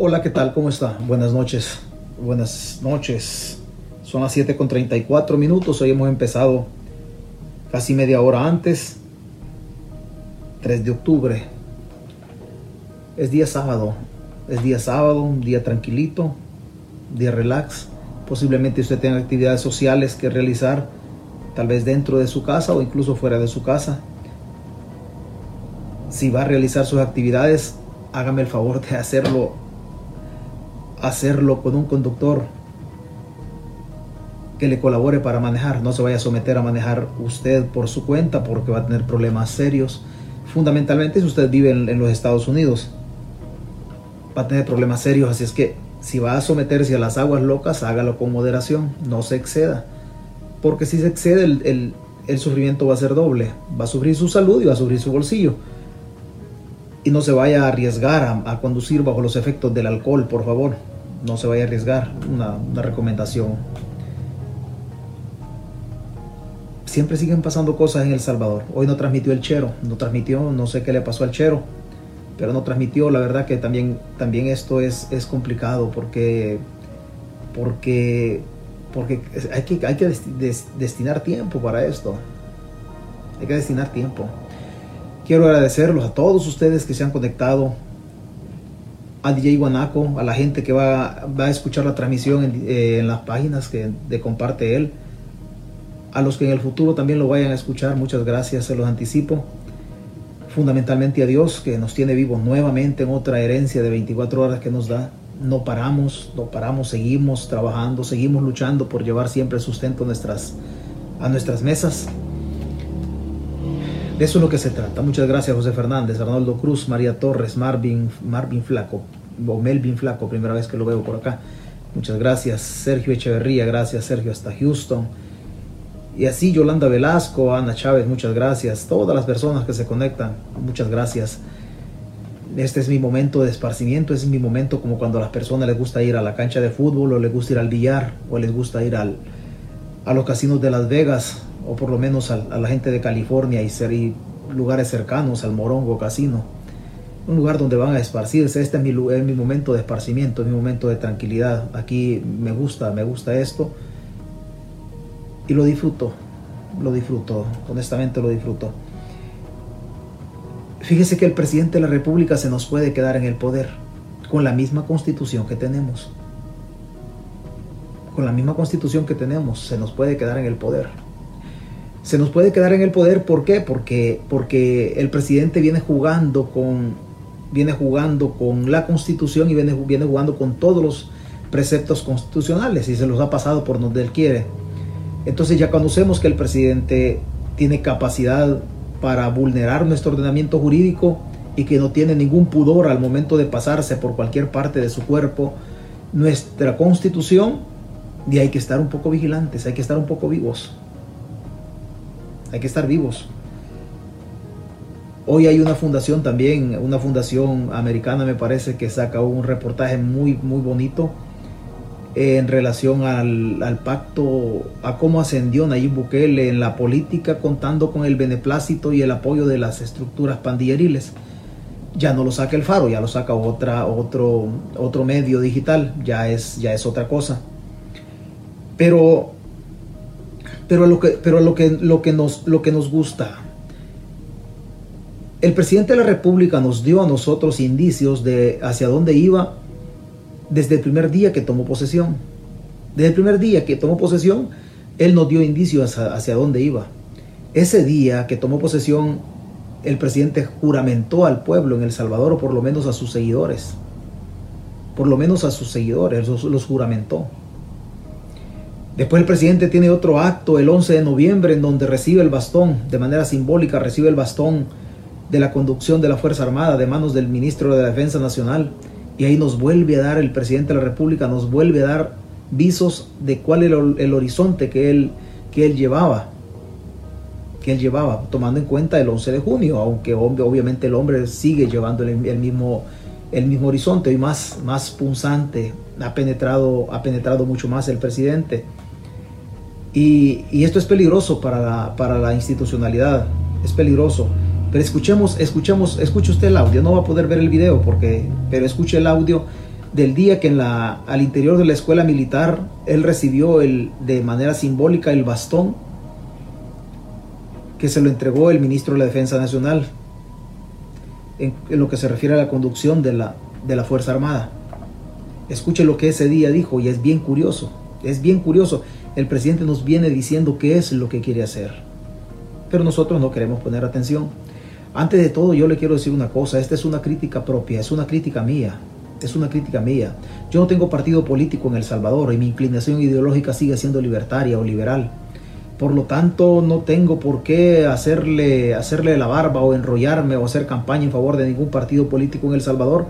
Hola, ¿qué tal? ¿Cómo está? Buenas noches. Buenas noches. Son las 7 con 34 minutos. Hoy hemos empezado casi media hora antes. 3 de octubre. Es día sábado. Es día sábado, un día tranquilito, día relax. Posiblemente usted tenga actividades sociales que realizar, tal vez dentro de su casa o incluso fuera de su casa. Si va a realizar sus actividades, hágame el favor de hacerlo hacerlo con un conductor que le colabore para manejar. No se vaya a someter a manejar usted por su cuenta porque va a tener problemas serios. Fundamentalmente si usted vive en, los Estados Unidos, va a tener problemas serios. Así es que si va a someterse a las aguas locas, hágalo con moderación, no se exceda. Porque si se excede, el, el sufrimiento va a ser doble. Va a sufrir su salud y va a sufrir su bolsillo y no se vaya a arriesgar a, conducir bajo los efectos del alcohol, por favor. No se vaya a arriesgar, una, recomendación. Siempre siguen pasando cosas en El Salvador. Hoy no transmitió el Chero, no transmitió, no sé qué le pasó al Chero, pero no transmitió. La verdad que también, también esto es, es complicado porque, porque, porque hay que, hay que destinar tiempo para esto. Hay que destinar tiempo. Quiero agradecerlos a todos ustedes que se han conectado, a DJ Guanaco, a la gente que va, a escuchar la transmisión en, eh, las páginas que de comparte él, a los que en el futuro también lo vayan a escuchar, muchas gracias, se los anticipo. Fundamentalmente a Dios que nos tiene vivos nuevamente en otra herencia de 24 horas que nos da. No paramos, no paramos, seguimos trabajando, seguimos luchando por llevar siempre sustento nuestras, a nuestras mesas. De eso es lo que se trata. Muchas gracias José Fernández, Arnoldo Cruz, María Torres, Marvin, Marvin Flaco, o Melvin Flaco, primera vez que lo veo por acá. Muchas gracias. Sergio Echeverría, gracias Sergio hasta Houston. Y así Yolanda Velasco, Ana Chávez, muchas gracias. Todas las personas que se conectan, muchas gracias. Este es mi momento de esparcimiento, es mi momento como cuando a las personas les gusta ir a la cancha de fútbol o les gusta ir al billar o les gusta ir al, a los casinos de Las Vegas o por lo menos a, la gente de California y, ser, lugares cercanos al Morongo Casino. Un lugar donde van a esparcirse. Este es mi, es mi momento de esparcimiento, es mi momento de tranquilidad. Aquí me gusta, me gusta esto. Y lo disfruto, lo disfruto, honestamente lo disfruto. Fíjese que el presidente de la República se nos puede quedar en el poder con la misma constitución que tenemos. Con la misma constitución que tenemos, se nos puede quedar en el poder se nos puede quedar en el poder. ¿Por qué? Porque, porque el presidente viene jugando con, viene jugando con la constitución y viene, viene jugando con todos los preceptos constitucionales y se los ha pasado por donde él quiere. Entonces ya conocemos que el presidente tiene capacidad para vulnerar nuestro ordenamiento jurídico y que no tiene ningún pudor al momento de pasarse por cualquier parte de su cuerpo nuestra constitución y hay que estar un poco vigilantes, hay que estar un poco vivos. Hay que estar vivos. Hoy hay una fundación también, una fundación americana me parece que saca un reportaje muy, muy bonito en relación al, pacto, a cómo ascendió Nayib Bukele en la política contando con el beneplácito y el apoyo de las estructuras pandilleriles. Ya no lo saca el Faro, ya lo saca otra, otro, otro medio digital, ya es, ya es otra cosa. Pero pero lo que, pero lo que, lo que, nos, lo que nos gusta. El presidente de la República nos dio a nosotros indicios de hacia dónde iba desde el primer día que tomó posesión. Desde el primer día que tomó posesión, él nos dio indicios hacia, hacia dónde iba. Ese día que tomó posesión, el presidente juramentó al pueblo en El Salvador, o por lo menos a sus seguidores. Por lo menos a sus seguidores, los juramentó. Después el presidente tiene otro acto el 11 de noviembre en donde recibe el bastón, de manera simbólica recibe el bastón de la conducción de la Fuerza Armada de manos del ministro de la Defensa Nacional. Y ahí nos vuelve a dar el presidente de la República, nos vuelve a dar visos de cuál era el, horizonte que él, que él llevaba. Que él llevaba, tomando en cuenta el 11 de junio, aunque obviamente el hombre sigue llevando el, mismo, el mismo horizonte y más, más punzante, ha penetrado, ha penetrado mucho más el presidente. Y, esto es peligroso para la, para la institucionalidad, es peligroso. Pero escuchemos, escuchemos, escuche usted el audio, no va a poder ver el video, porque, pero escuche el audio del día que en la, al interior de la escuela militar él recibió el, de manera simbólica el bastón que se lo entregó el ministro de la Defensa Nacional en, lo que se refiere a la conducción de la, de la Fuerza Armada. Escuche lo que ese día dijo y es bien curioso, es bien curioso. El presidente nos viene diciendo qué es lo que quiere hacer, pero nosotros no queremos poner atención. Antes de todo, yo le quiero decir una cosa, esta es una crítica propia, es una crítica mía, es una crítica mía. Yo no tengo partido político en El Salvador y mi inclinación ideológica sigue siendo libertaria o liberal. Por lo tanto, no tengo por qué hacerle, hacerle la barba o enrollarme o hacer campaña en favor de ningún partido político en El Salvador,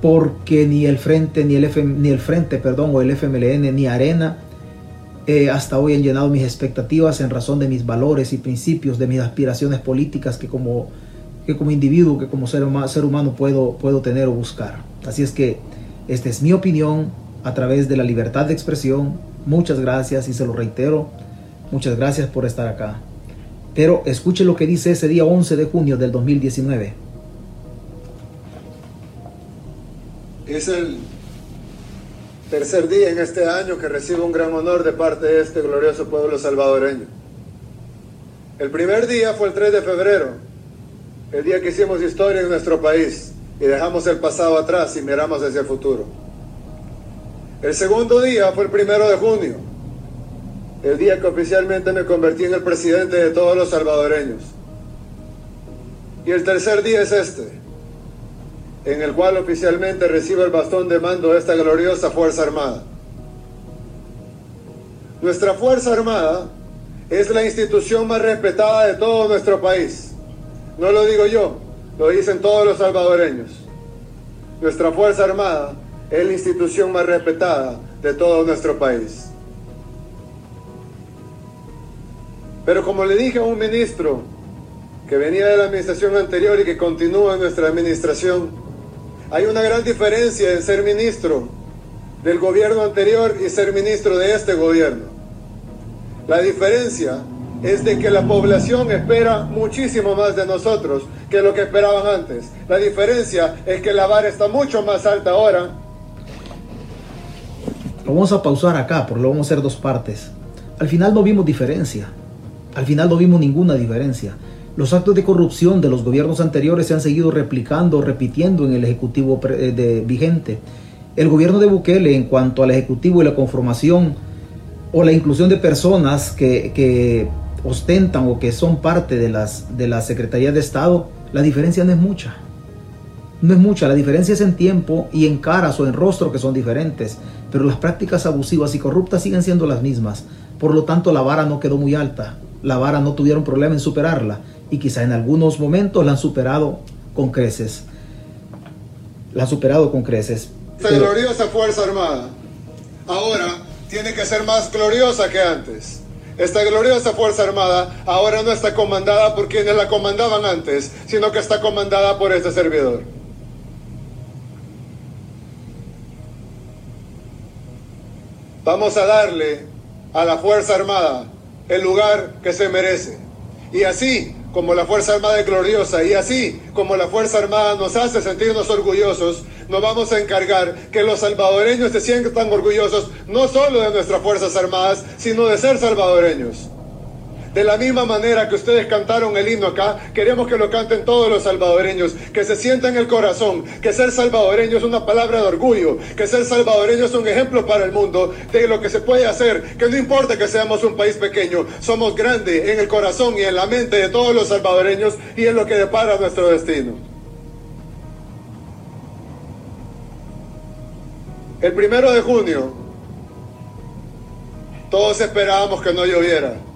porque ni el Frente, ni el, Frente, perdón, o el FMLN, ni Arena, eh, hasta hoy han llenado mis expectativas en razón de mis valores y principios, de mis aspiraciones políticas que como, que como individuo, que como ser, ser humano puedo, puedo tener o buscar. Así es que esta es mi opinión a través de la libertad de expresión. Muchas gracias y se lo reitero Muchas gracias por estar acá. Pero escuche lo que dice ese día 11 de junio del 2019. Es el tercer día en este año que recibo un gran honor de parte de este glorioso pueblo salvadoreño. El primer día fue el 3 de febrero, el día que hicimos historia en nuestro país y dejamos el pasado atrás y miramos hacia el futuro. El segundo día fue el primero de junio, el día que oficialmente me convertí en el presidente de todos los salvadoreños. Y el tercer día es este, en el cual oficialmente recibo el bastón de mando de esta gloriosa Fuerza Armada. Nuestra Fuerza Armada es la institución más respetada de todo nuestro país. No lo digo yo, lo dicen todos los salvadoreños. Nuestra Fuerza Armada es la institución más respetada de todo nuestro país. Pero como le dije a un ministro que venía de la administración anterior y que continúa en nuestra administración, hay una gran diferencia en ser ministro del gobierno anterior y ser ministro de este gobierno. La diferencia es de que la población espera muchísimo más de nosotros que lo que esperaban antes. La diferencia es que la vara está mucho más alta ahora. Vamos a pausar acá, porque lo vamos a hacer dos partes. Al final no vimos diferencia. Al final no vimos ninguna diferencia. Los actos de corrupción de los gobiernos anteriores se han seguido replicando, repitiendo en el Ejecutivo eh, vigente. El gobierno de Bukele, en cuanto al Ejecutivo y la conformación o la inclusión de personas que, ostentan o que son parte de las de la Secretaría de Estado, la diferencia no es mucha. No es mucha, la diferencia es en tiempo y en caras o en rostro que son diferentes, pero las prácticas abusivas y corruptas siguen siendo las mismas. Por lo tanto, la vara no quedó muy alta la vara no tuvieron problema en superarla y quizá en algunos momentos la han superado con creces. La han superado con creces. Esta gloriosa Fuerza Armada ahora tiene que ser más gloriosa que antes. Esta gloriosa Fuerza Armada ahora no está comandada por quienes la comandaban antes, sino que está comandada por este servidor. Vamos a darle a la Fuerza Armada el lugar que se merece. Y así como la Fuerza Armada es gloriosa y así como la Fuerza Armada nos hace sentirnos orgullosos, nos vamos a encargar que los salvadoreños se sientan orgullosos no solo de nuestras Fuerzas Armadas, sino de ser salvadoreños. De la misma manera que ustedes cantaron el himno acá, queremos que lo canten todos los salvadoreños, que se sienta en el corazón, que ser salvadoreño es una palabra de orgullo, que ser salvadoreño es un ejemplo para el mundo de lo que se puede hacer, que no importa que seamos un país pequeño, somos grandes en el corazón y en la mente de todos los salvadoreños y en lo que depara nuestro destino. El primero de junio, todos esperábamos que no lloviera.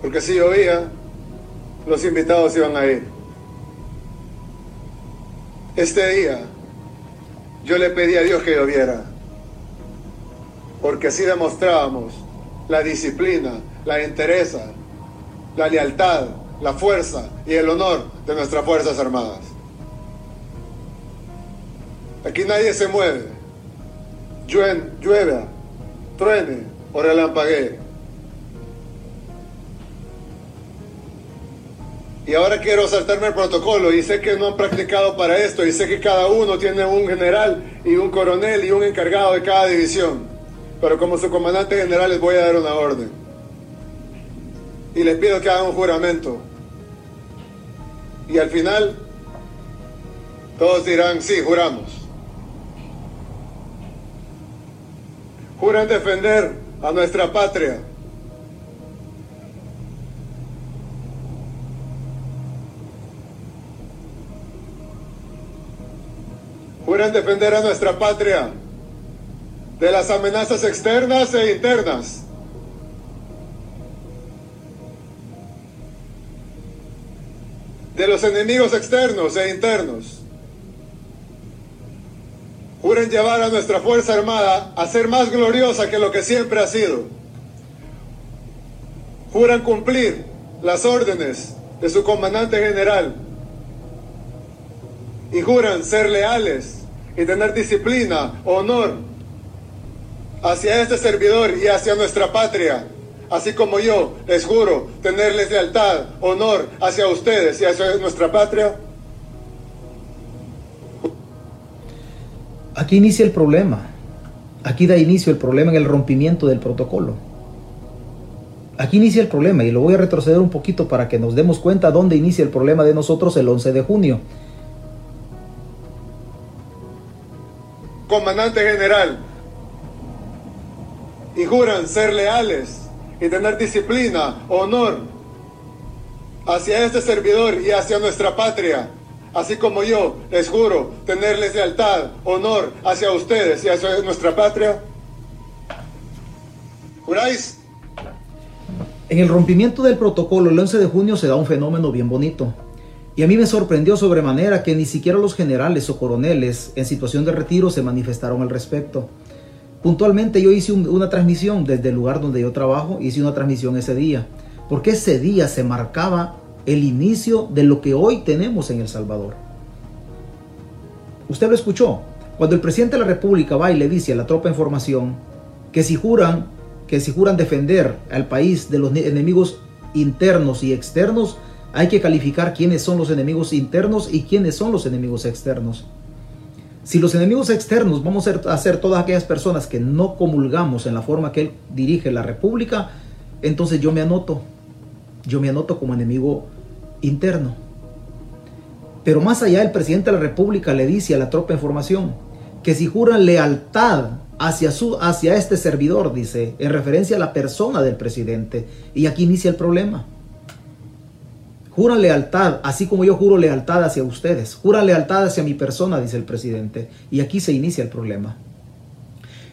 Porque si llovía, los invitados iban a ir. Este día yo le pedí a Dios que lloviera, porque así demostrábamos la disciplina, la entereza, la lealtad, la fuerza y el honor de nuestras Fuerzas Armadas. Aquí nadie se mueve, llueva, truene o relampaguee. Y ahora quiero saltarme el protocolo y sé que no han practicado para esto y sé que cada uno tiene un general y un coronel y un encargado de cada división. Pero como su comandante general les voy a dar una orden. Y les pido que hagan un juramento. Y al final todos dirán, sí, juramos. Juran defender a nuestra patria juran defender a nuestra patria de las amenazas externas e internas. de los enemigos externos e internos. Juren llevar a nuestra Fuerza Armada a ser más gloriosa que lo que siempre ha sido. Juran cumplir las órdenes de su comandante general y juran ser leales y tener disciplina, honor hacia este servidor y hacia nuestra patria. Así como yo les juro tenerles lealtad, honor hacia ustedes y hacia nuestra patria. Aquí inicia el problema. Aquí da inicio el problema en el rompimiento del protocolo. Aquí inicia el problema y lo voy a retroceder un poquito para que nos demos cuenta dónde inicia el problema de nosotros el 11 de junio. Comandante general, y juran ser leales y tener disciplina, honor hacia este servidor y hacia nuestra patria, así como yo les juro tenerles lealtad, honor hacia ustedes y hacia nuestra patria. ¿Juráis? En el rompimiento del protocolo el 11 de junio se da un fenómeno bien bonito. Y a mí me sorprendió sobremanera que ni siquiera los generales o coroneles en situación de retiro se manifestaron al respecto. Puntualmente yo hice una transmisión desde el lugar donde yo trabajo, hice una transmisión ese día, porque ese día se marcaba el inicio de lo que hoy tenemos en El Salvador. Usted lo escuchó, cuando el presidente de la República va y le dice a la tropa en formación que si juran, que si juran defender al país de los enemigos internos y externos, hay que calificar quiénes son los enemigos internos y quiénes son los enemigos externos. Si los enemigos externos vamos a ser todas aquellas personas que no comulgamos en la forma que él dirige la república, entonces yo me anoto. Yo me anoto como enemigo interno. Pero más allá, el presidente de la república le dice a la tropa en formación que si juran lealtad hacia, su, hacia este servidor, dice, en referencia a la persona del presidente, y aquí inicia el problema. Juran lealtad, así como yo juro lealtad hacia ustedes. Juran lealtad hacia mi persona, dice el presidente. Y aquí se inicia el problema.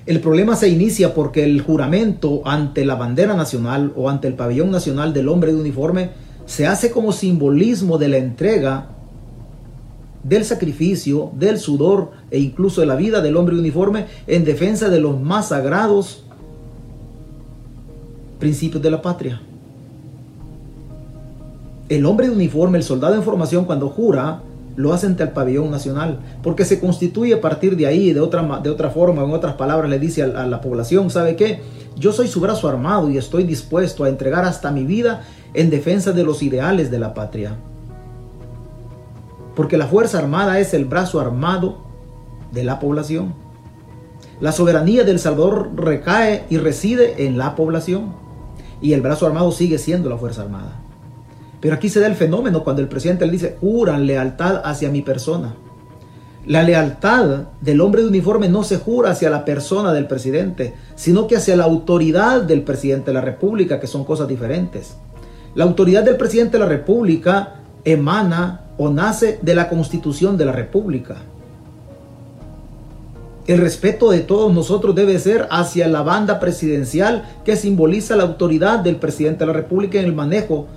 El problema se inicia porque el juramento ante la bandera nacional o ante el pabellón nacional del hombre de uniforme se hace como simbolismo de la entrega, del sacrificio, del sudor e incluso de la vida del hombre de uniforme en defensa de los más sagrados principios de la patria. El hombre de uniforme, el soldado en formación, cuando jura, lo hace ante el pabellón nacional, porque se constituye a partir de ahí, de otra, de otra forma, en otras palabras, le dice a, a la población, ¿sabe qué? Yo soy su brazo armado y estoy dispuesto a entregar hasta mi vida en defensa de los ideales de la patria. Porque la Fuerza Armada es el brazo armado de la población. La soberanía del Salvador recae y reside en la población. Y el brazo armado sigue siendo la Fuerza Armada. Pero aquí se da el fenómeno cuando el presidente le dice, juran lealtad hacia mi persona. La lealtad del hombre de uniforme no se jura hacia la persona del presidente, sino que hacia la autoridad del presidente de la República, que son cosas diferentes. La autoridad del presidente de la República emana o nace de la constitución de la República. El respeto de todos nosotros debe ser hacia la banda presidencial que simboliza la autoridad del presidente de la República en el manejo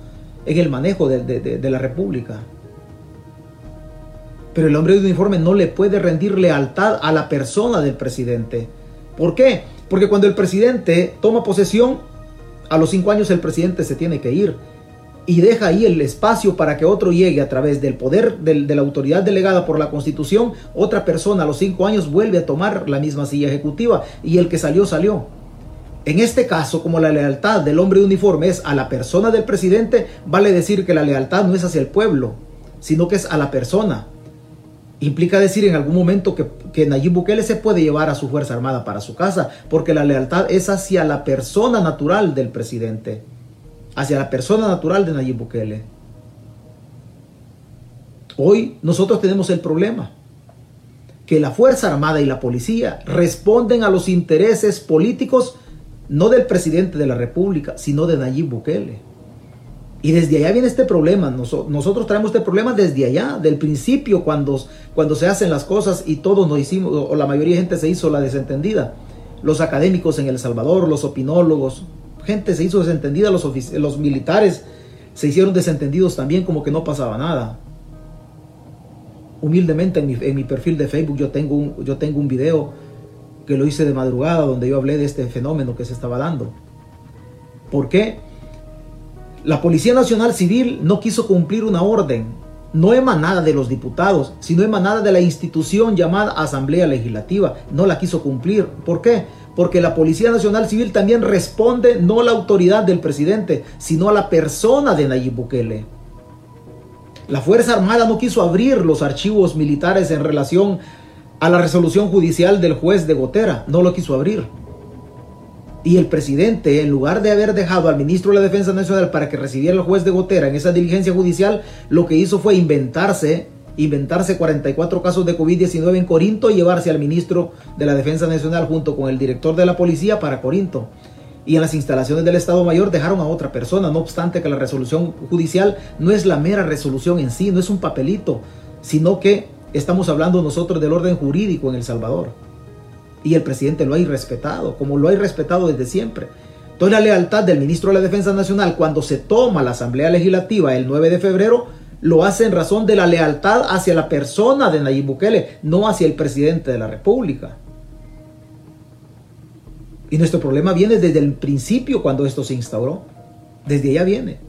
en el manejo de, la República. Pero el hombre de uniforme no le puede rendir lealtad a la persona del presidente. ¿Por qué? Porque cuando el presidente toma posesión, a los cinco años el presidente se tiene que ir y deja ahí el espacio para que otro llegue a través del poder de la autoridad delegada por la constitución, otra persona a los cinco años vuelve a tomar la misma silla ejecutiva y el que salió salió. En este caso, como la lealtad del hombre de uniforme es a la persona del presidente, vale decir que la lealtad no es hacia el pueblo, sino que es a la persona. Implica decir en algún momento que, que Nayib Bukele se puede llevar a su Fuerza Armada para su casa, porque la lealtad es hacia la persona natural del presidente, hacia la persona natural de Nayib Bukele. Hoy nosotros tenemos el problema que la Fuerza Armada y la Policía responden a los intereses políticos no del presidente de la República, sino de Nayib Bukele. Y desde allá viene este problema. nosotros traemos este problema desde allá, del principio, cuando, cuando se hacen las cosas y todos nos hicimos, o la mayoría de gente se hizo la desentendida. Los académicos en El Salvador, los opinólogos, gente se hizo desentendida, los, militares se hicieron desentendidos también, como que no pasaba nada humildemente en mi, perfil de Facebook yo tengo, un, yo tengo un video que lo hice de madrugada donde yo hablé de este fenómeno que se estaba dando. ¿Por qué? La Policía Nacional Civil no quiso cumplir una orden, no emanada de los diputados, sino emanada de la institución llamada Asamblea Legislativa. No la quiso cumplir. ¿Por qué? Porque la Policía Nacional Civil también responde no a la autoridad del presidente, sino a la persona de Nayib Bukele. La Fuerza Armada no quiso abrir los archivos militares en relación a la resolución judicial del juez de Gotera, no lo quiso abrir. Y el presidente, en lugar de haber dejado al ministro de la Defensa Nacional para que recibiera el juez de Gotera en esa diligencia judicial, lo que hizo fue inventarse, inventarse 44 casos de COVID-19 en Corinto y llevarse al ministro de la Defensa Nacional junto con el director de la policía para Corinto. Y en las instalaciones del Estado Mayor dejaron a otra persona, no obstante que la resolución judicial no es la mera resolución en sí, no es un papelito, sino que estamos hablando nosotros del orden jurídico en El Salvador. Y el presidente lo ha irrespetado, como lo ha irrespetado desde siempre. Entonces la lealtad del ministro de la Defensa Nacional cuando se toma la Asamblea Legislativa el 9 de febrero, lo hace en razón de la lealtad hacia la persona de Nayib Bukele, no hacia el presidente de la República. Y nuestro problema viene desde el principio cuando esto se instauró. Desde allá viene.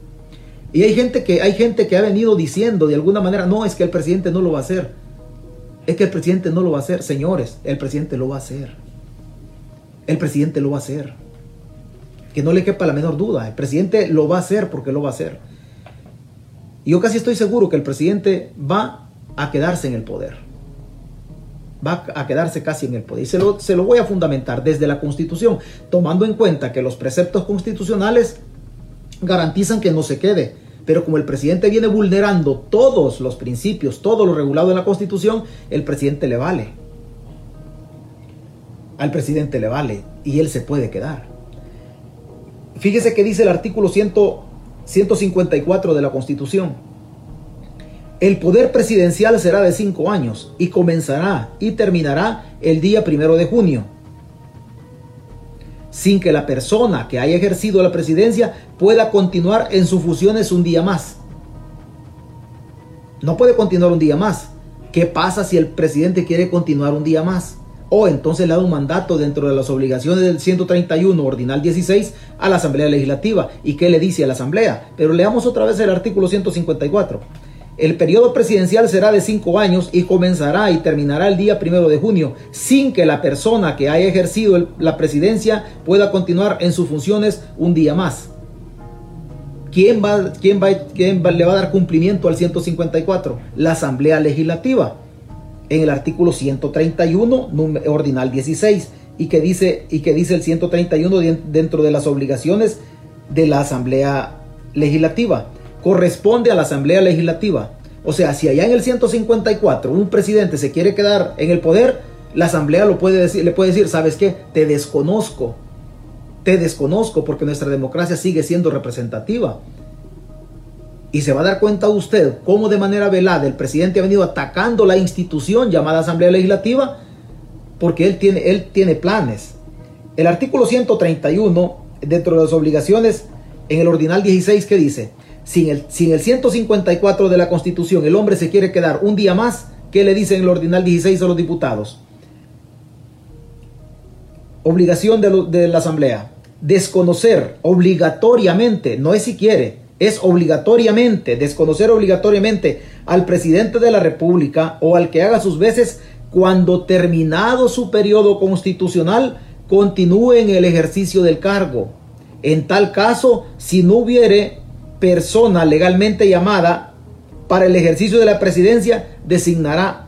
Y hay gente que hay gente que ha venido diciendo de alguna manera, no, es que el presidente no lo va a hacer. Es que el presidente no lo va a hacer. Señores, el presidente lo va a hacer. El presidente lo va a hacer. Que no le quepa la menor duda. El presidente lo va a hacer porque lo va a hacer. Y yo casi estoy seguro que el presidente va a quedarse en el poder va a quedarse casi en el poder. Y se lo, se lo voy a fundamentar desde la Constitución, tomando en cuenta que los preceptos constitucionales garantizan que no se quede. Pero como el presidente viene vulnerando todos los principios, todo lo regulado en la Constitución, el presidente le vale. Al presidente le vale y él se puede quedar. Fíjese que dice el artículo 154 de la Constitución el poder presidencial será de cinco años y comenzará y terminará el día primero de junio, sin que la persona que haya ejercido la presidencia pueda continuar en sus funciones un día más. No puede continuar un día más. ¿Qué pasa si el presidente quiere continuar un día más? O entonces le da un mandato dentro de las obligaciones del 131 ordinal 16 a la Asamblea Legislativa. ¿Y qué le dice a la Asamblea? Pero leamos otra vez el artículo 154. El periodo presidencial será de cinco años y comenzará y terminará el día primero de junio, sin que la persona que haya ejercido la presidencia pueda continuar en sus funciones un día más. ¿Quién, va, quién, va, quién le va a dar cumplimiento al 154? La Asamblea Legislativa, en el artículo 131, ordinal 16, y que dice, y que dice el 131 dentro de las obligaciones de la Asamblea Legislativa corresponde a la Asamblea Legislativa. O sea, si allá en el 154 un presidente se quiere quedar en el poder, la Asamblea lo puede decir, le puede decir, ¿sabes qué? Te desconozco. Te desconozco porque nuestra democracia sigue siendo representativa. Y se va a dar cuenta usted cómo de manera velada el presidente ha venido atacando la institución llamada Asamblea Legislativa porque él tiene, él tiene planes. El artículo 131, dentro de las obligaciones, en el ordinal 16, ¿qué dice? Si en, el, 154 de la Constitución el hombre se quiere quedar un día más, ¿qué le dice en el ordinal 16 a los diputados? Obligación de, de la Asamblea. Desconocer obligatoriamente, no es si quiere, es obligatoriamente, desconocer obligatoriamente al presidente de la República o al que haga sus veces cuando terminado su periodo constitucional continúe en el ejercicio del cargo. En tal caso, si no hubiere persona legalmente llamada para el ejercicio de la presidencia, designará,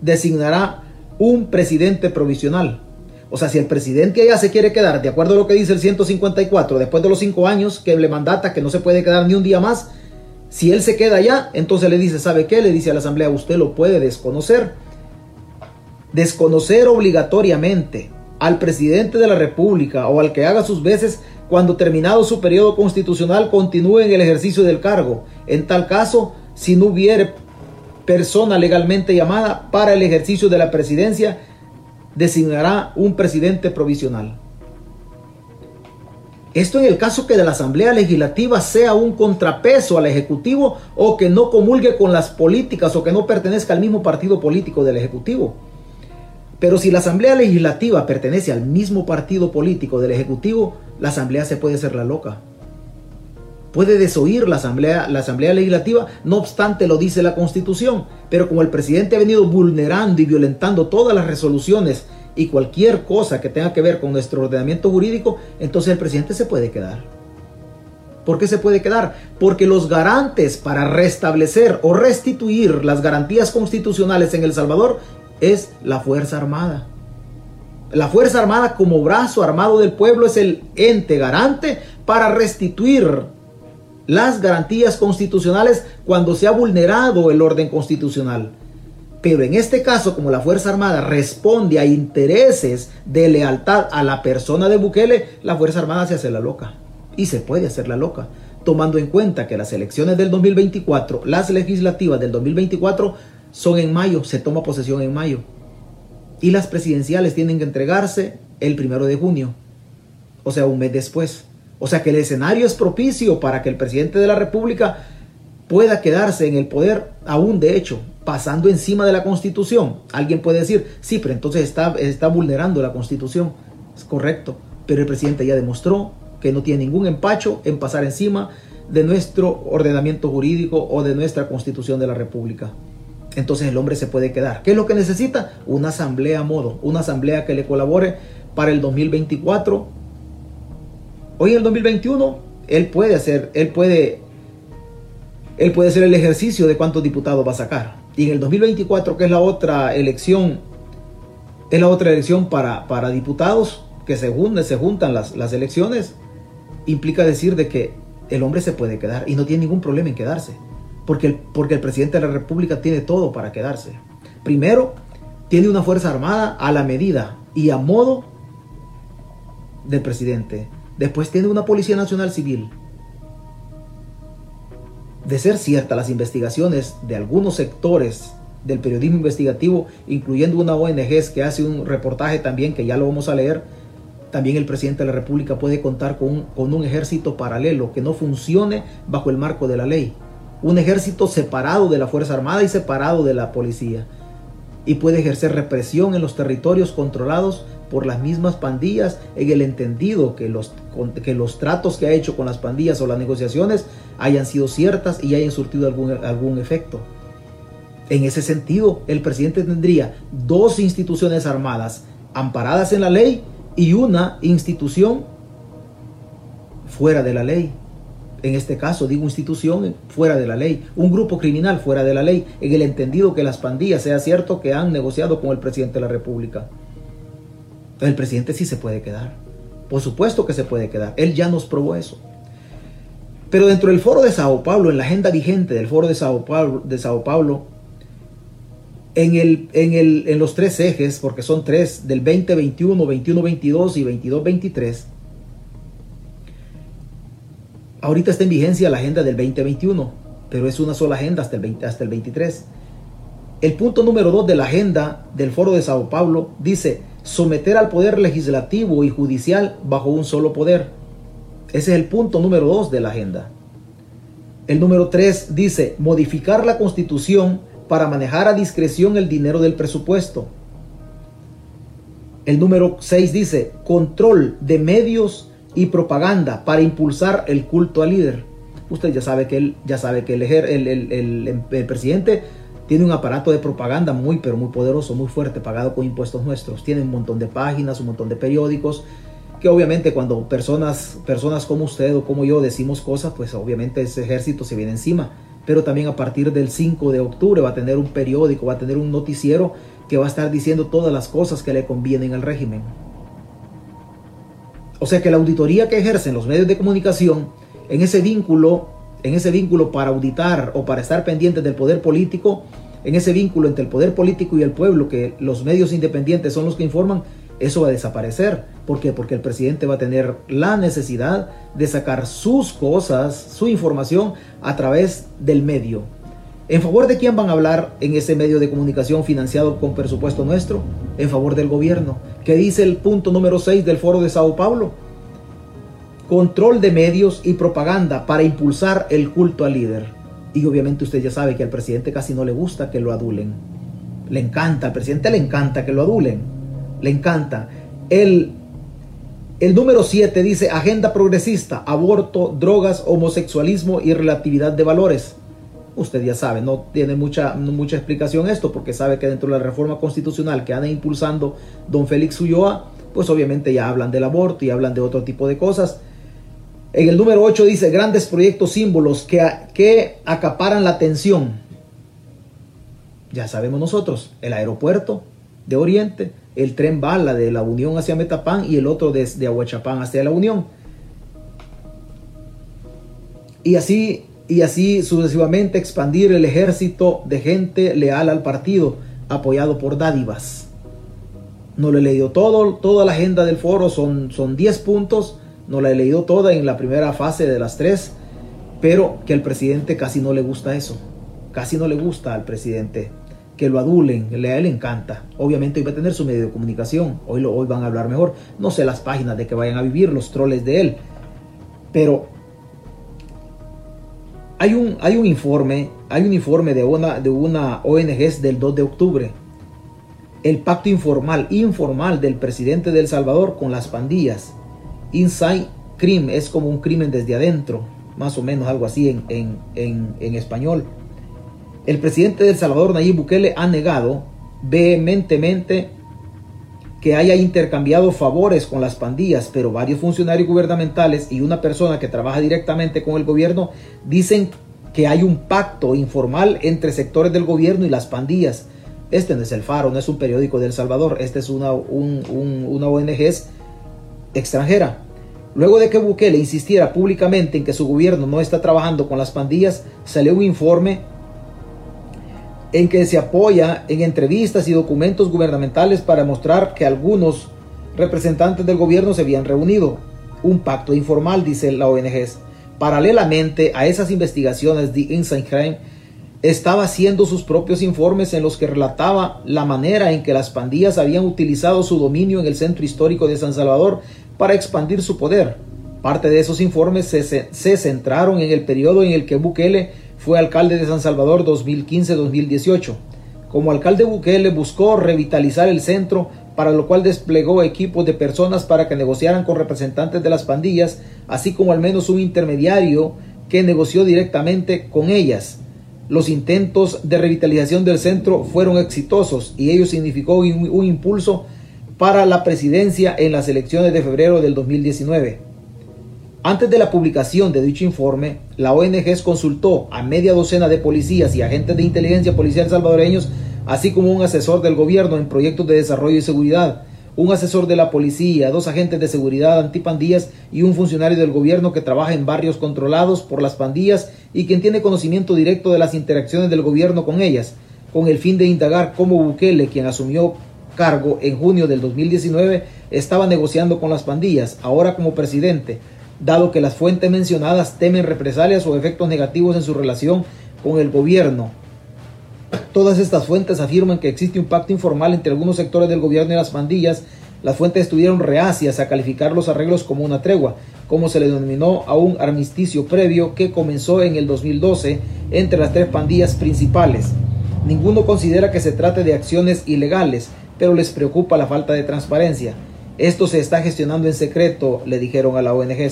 designará un presidente provisional. O sea, si el presidente ya se quiere quedar, de acuerdo a lo que dice el 154, después de los cinco años que le mandata que no se puede quedar ni un día más, si él se queda allá, entonces le dice, ¿sabe qué? Le dice a la asamblea, usted lo puede desconocer. Desconocer obligatoriamente al presidente de la república o al que haga sus veces cuando terminado su periodo constitucional continúe en el ejercicio del cargo. En tal caso, si no hubiere persona legalmente llamada para el ejercicio de la presidencia, designará un presidente provisional. Esto en el caso que de la Asamblea Legislativa sea un contrapeso al Ejecutivo o que no comulgue con las políticas o que no pertenezca al mismo partido político del Ejecutivo. Pero si la Asamblea Legislativa pertenece al mismo partido político del Ejecutivo, la Asamblea se puede hacer la loca. Puede desoír la Asamblea, la Asamblea Legislativa, no obstante lo dice la Constitución. Pero como el presidente ha venido vulnerando y violentando todas las resoluciones y cualquier cosa que tenga que ver con nuestro ordenamiento jurídico, entonces el presidente se puede quedar. ¿Por qué se puede quedar? Porque los garantes para restablecer o restituir las garantías constitucionales en El Salvador es la Fuerza Armada. La Fuerza Armada como brazo armado del pueblo es el ente garante para restituir las garantías constitucionales cuando se ha vulnerado el orden constitucional. Pero en este caso, como la Fuerza Armada responde a intereses de lealtad a la persona de Bukele, la Fuerza Armada se hace la loca. Y se puede hacer la loca. Tomando en cuenta que las elecciones del 2024, las legislativas del 2024, son en mayo, se toma posesión en mayo. Y las presidenciales tienen que entregarse el primero de junio. O sea, un mes después. O sea que el escenario es propicio para que el presidente de la República pueda quedarse en el poder, aún de hecho, pasando encima de la constitución. Alguien puede decir, sí, pero entonces está, está vulnerando la constitución. Es correcto, pero el presidente ya demostró que no tiene ningún empacho en pasar encima de nuestro ordenamiento jurídico o de nuestra constitución de la República. Entonces el hombre se puede quedar. ¿Qué es lo que necesita? Una asamblea a modo, una asamblea que le colabore para el 2024. Hoy en el 2021 él puede hacer, él puede él puede hacer el ejercicio de cuántos diputados va a sacar. Y en el 2024, que es la otra elección, es la otra elección para, para diputados, que se, juntan, se juntan las, las elecciones, implica decir de que el hombre se puede quedar y no tiene ningún problema en quedarse. Porque el, presidente de la República tiene todo para quedarse. Primero, tiene una Fuerza Armada a la medida y a modo del presidente. Después tiene una Policía Nacional Civil de ser ciertas las investigaciones de algunos sectores del periodismo investigativo, incluyendo una ONG que hace un reportaje también, que ya lo vamos a leer, también el presidente de la República puede contar con un ejército paralelo que no funcione bajo el marco de la ley. Un ejército separado de la Fuerza Armada y separado de la policía. Y puede ejercer represión en los territorios controlados por las mismas pandillas en el entendido que los, que los tratos que ha hecho con las pandillas o las negociaciones hayan sido ciertas y hayan surtido algún, algún efecto. En ese sentido, el presidente tendría dos instituciones armadas amparadas en la ley y una institución fuera de la ley. En este caso, digo institución fuera de la ley, un grupo criminal fuera de la ley, en el entendido que las pandillas sea cierto que han negociado con el presidente de la República el presidente sí se puede quedar. Por supuesto que se puede quedar. Él ya nos probó eso. Pero dentro del foro de Sao Paulo, en la agenda vigente del foro de Sao Paulo, de Sao Paulo en, el, en, el, en los tres ejes, porque son tres, del 2021, 2122 y 2223, ahorita está en vigencia la agenda del 2021, pero es una sola agenda hasta el, 20, hasta el 23. El punto número dos de la agenda del foro de Sao Paulo dice, someter al poder legislativo y judicial bajo un solo poder. Ese es el punto número dos de la agenda. El número tres dice modificar la constitución para manejar a discreción el dinero del presupuesto. El número seis dice control de medios y propaganda para impulsar el culto al líder. Usted ya sabe que él ya sabe que el, el, el, el presidente tiene un aparato de propaganda muy, pero muy poderoso, muy fuerte, pagado con impuestos nuestros. Tiene un montón de páginas, un montón de periódicos, que obviamente cuando personas, personas como usted o como yo decimos cosas, pues obviamente ese ejército se viene encima. Pero también a partir del 5 de octubre va a tener un periódico, va a tener un noticiero que va a estar diciendo todas las cosas que le convienen al régimen. O sea que la auditoría que ejercen los medios de comunicación en ese vínculo, en ese vínculo para auditar o para estar pendientes del poder político, en ese vínculo entre el poder político y el pueblo, que los medios independientes son los que informan, eso va a desaparecer. ¿Por qué? Porque el presidente va a tener la necesidad de sacar sus cosas, su información a través del medio. ¿En favor de quién van a hablar en ese medio de comunicación financiado con presupuesto nuestro? En favor del gobierno. ¿Qué dice el punto número 6 del foro de Sao Paulo? Control de medios y propaganda para impulsar el culto al líder. Y obviamente usted ya sabe que al presidente casi no le gusta que lo adulen. Le encanta, al presidente le encanta que lo adulen le encanta. El, el número 7 dice agenda progresista, aborto, drogas, homosexualismo y relatividad de valores. Usted ya sabe, no tiene mucha, mucha explicación esto porque sabe que dentro de la reforma constitucional que anda impulsando don Félix Ulloa, pues obviamente ya hablan del aborto y hablan de otro tipo de cosas. En el número 8 dice grandes proyectos símbolos que, que acaparan la atención. Ya sabemos nosotros, el aeropuerto de Oriente, el tren bala de la Unión hacia Metapán y el otro desde Aguachapán hacia la Unión. Y así, y así sucesivamente expandir el ejército de gente leal al partido, apoyado por dádivas. No lo he leído todo, toda la agenda del foro son, son 10 puntos, no la he leído toda en la primera fase de las tres, pero que al presidente casi no le gusta eso, casi no le gusta al presidente que lo adulen, a él le encanta. Obviamente hoy va a tener su medio de comunicación, hoy, lo, hoy van a hablar mejor. No sé las páginas de que vayan a vivir los troles de él, pero hay un, hay un informe, hay un informe de una, de una ONG del 2 de octubre. El pacto informal, informal del presidente de El Salvador con las pandillas. Inside Crime es como un crimen desde adentro, más o menos algo así en, en, en, en español. El presidente de El Salvador, Nayib Bukele, ha negado vehementemente que haya intercambiado favores con las pandillas, pero varios funcionarios gubernamentales y una persona que trabaja directamente con el gobierno dicen que hay un pacto informal entre sectores del gobierno y las pandillas. Este no es el Faro, no es un periódico de El Salvador, este es una, una ONG extranjera. Luego de que Bukele insistiera públicamente en que su gobierno no está trabajando con las pandillas, salió un informe en que se apoya en entrevistas y documentos gubernamentales para mostrar que algunos representantes del gobierno se habían reunido. Un pacto informal, dice la ONG. Paralelamente a esas investigaciones, Inside Crime estaba haciendo sus propios informes en los que relataba la manera en que las pandillas habían utilizado su dominio en el centro histórico de San Salvador para expandir su poder. Parte de esos informes se, se centraron en el periodo en el que Bukele fue alcalde de San Salvador 2015-2018. Como alcalde Bukele buscó revitalizar el centro, para lo cual desplegó equipos de personas para que negociaran con representantes de las pandillas, así como al menos un intermediario que negoció directamente con ellas. Los intentos de revitalización del centro fueron exitosos y ello significó un, impulso para la presidencia en las elecciones de febrero del 2019. Antes de la publicación de dicho informe, la ONG consultó a media docena de policías y agentes de inteligencia policial salvadoreños, así como un asesor del gobierno en proyectos de desarrollo y seguridad, un asesor de la policía, dos agentes de seguridad antipandillas y un funcionario del gobierno que trabaja en barrios controlados por las pandillas y quien tiene conocimiento directo de las interacciones del gobierno con ellas, con el fin de indagar cómo Bukele, quien asumió cargo en junio del 2019, estaba negociando con las pandillas, ahora como presidente, dado que las fuentes mencionadas temen represalias o efectos negativos en su relación con el gobierno. Todas estas fuentes afirman que existe un pacto informal entre algunos sectores del gobierno y las pandillas. Las fuentes estuvieron reacias a calificar los arreglos como una tregua, como se le denominó a un armisticio previo que comenzó en el 2012 entre las tres pandillas principales. Ninguno considera que se trate de acciones ilegales, pero les preocupa la falta de transparencia. Esto se está gestionando en secreto, le dijeron a la ONG.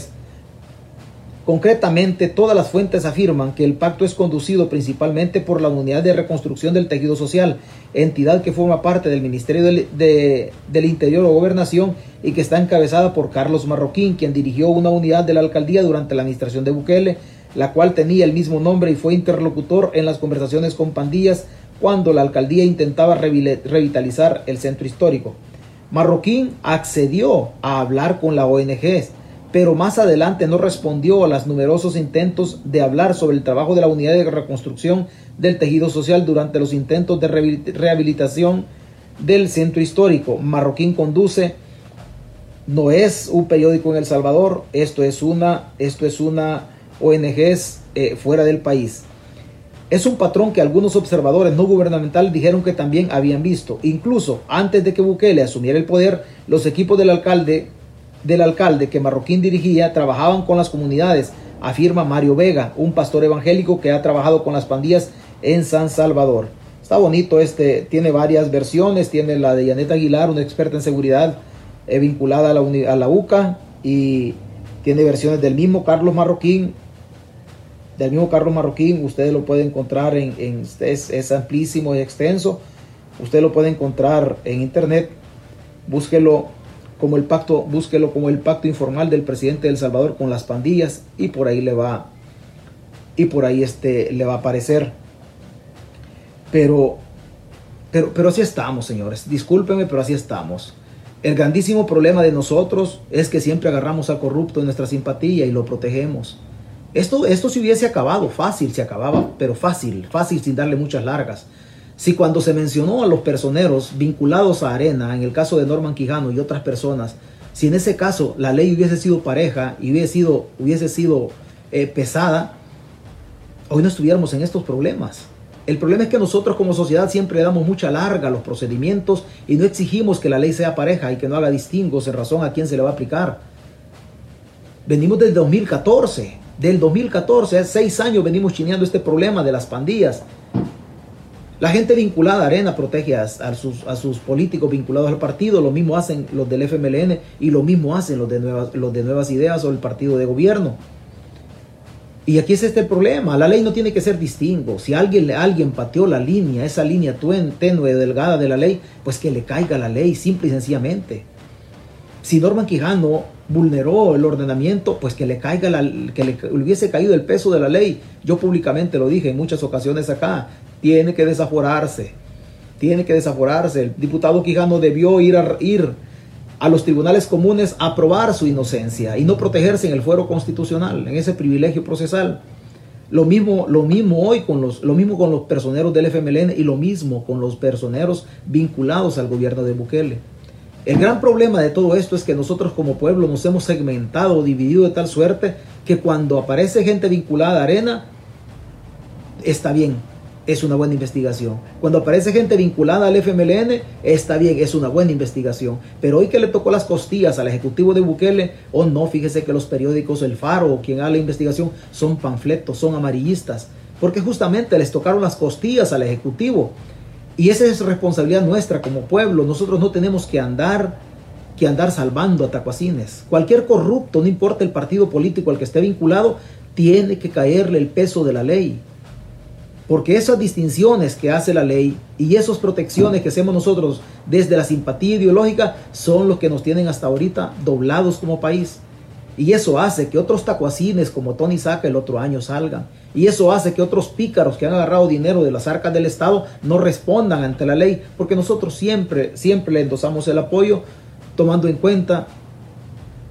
Concretamente, todas las fuentes afirman que el pacto es conducido principalmente por la Unidad de Reconstrucción del Tejido Social, entidad que forma parte del Ministerio del, Interior o Gobernación y que está encabezada por Carlos Marroquín, quien dirigió una unidad de la alcaldía durante la administración de Bukele, la cual tenía el mismo nombre y fue interlocutor en las conversaciones con pandillas cuando la alcaldía intentaba revitalizar el centro histórico. Marroquín accedió a hablar con la ONG, pero más adelante no respondió a los numerosos intentos de hablar sobre el trabajo de la unidad de reconstrucción del tejido social durante los intentos de rehabilitación del centro histórico. Marroquín conduce no es un periódico en El Salvador, esto es una, esto es una ONG eh, fuera del país. Es un patrón que algunos observadores no gubernamentales dijeron que también habían visto. Incluso antes de que Bukele asumiera el poder, los equipos del alcalde, del alcalde que Marroquín dirigía trabajaban con las comunidades, afirma Mario Vega, un pastor evangélico que ha trabajado con las pandillas en San Salvador. Está bonito este, tiene varias versiones, tiene la de Janet Aguilar, una experta en seguridad eh, vinculada a la, a UCA, y tiene versiones del mismo Carlos Marroquín, del mismo Carlos Marroquín, ustedes lo pueden encontrar en, es, amplísimo y extenso, usted lo puede encontrar en internet, búsquelo como el pacto, búsquelo como el pacto informal del presidente de El Salvador con las pandillas y por ahí le va y por ahí este le va a aparecer. Pero pero pero así estamos, señores. Discúlpenme, pero así estamos. El grandísimo problema de nosotros es que siempre agarramos al corrupto en nuestra simpatía y lo protegemos. Esto, esto se hubiese acabado, fácil se acababa, pero fácil, fácil sin darle muchas largas. Si cuando se mencionó a los personeros vinculados a Arena, en el caso de Norman Quijano y otras personas, si en ese caso la ley hubiese sido pareja y hubiese sido, hubiese sido eh, pesada, hoy no estuviéramos en estos problemas. El problema es que nosotros como sociedad siempre damos mucha larga a los procedimientos y no exigimos que la ley sea pareja y que no haga distingos en razón a quién se le va a aplicar. Venimos desde 2014 del 2014, hace seis años venimos chineando este problema de las pandillas. La gente vinculada a Arena protege a, sus, a, sus, políticos vinculados al partido, lo mismo hacen los del FMLN y lo mismo hacen los de Nuevas, los de nuevas Ideas o el partido de gobierno. Y aquí es este problema, la ley no tiene que ser distingo. Si alguien, alguien pateó la línea, esa línea tenue, delgada de la ley, pues que le caiga la ley, simple y sencillamente. Si Norman Quijano vulneró el ordenamiento, pues que le caiga la, que le hubiese caído el peso de la ley. Yo públicamente lo dije en muchas ocasiones acá, tiene que desaforarse, tiene que desaforarse. El diputado Quijano debió ir a, ir a los tribunales comunes a probar su inocencia y no protegerse en el fuero constitucional, en ese privilegio procesal. Lo mismo, lo mismo hoy con los, lo mismo con los personeros del FMLN y lo mismo con los personeros vinculados al gobierno de Bukele. El gran problema de todo esto es que nosotros como pueblo nos hemos segmentado o dividido de tal suerte que cuando aparece gente vinculada a arena, está bien, es una buena investigación. Cuando aparece gente vinculada al FMLN, está bien, es una buena investigación. Pero hoy que le tocó las costillas al ejecutivo de Bukele, oh no, fíjese que los periódicos El Faro o quien haga la investigación son panfletos, son amarillistas, porque justamente les tocaron las costillas al ejecutivo. Y esa es responsabilidad nuestra como pueblo. Nosotros no tenemos que andar que andar salvando a tacuacines. Cualquier corrupto, no importa el partido político al que esté vinculado, tiene que caerle el peso de la ley. Porque esas distinciones que hace la ley y esas protecciones que hacemos nosotros desde la simpatía ideológica son los que nos tienen hasta ahorita doblados como país. Y eso hace que otros tacuacines como Tony Saca el otro año salgan. Y eso hace que otros pícaros que han agarrado dinero de las arcas del Estado no respondan ante la ley, porque nosotros siempre, siempre le endosamos el apoyo, tomando en cuenta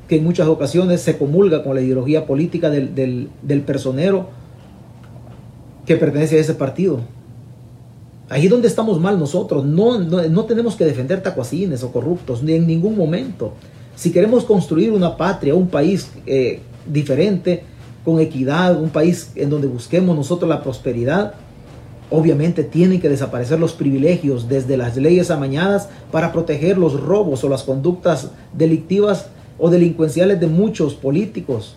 que en muchas ocasiones se comulga con la ideología política del, personero que pertenece a ese partido. Ahí es donde estamos mal nosotros. No, no, tenemos que defender tacuacines o corruptos, ni en ningún momento. Si queremos construir una patria, un país eh, diferente, con equidad, un país en donde busquemos nosotros la prosperidad, obviamente tienen que desaparecer los privilegios desde las leyes amañadas para proteger los robos o las conductas delictivas o delincuenciales de muchos políticos.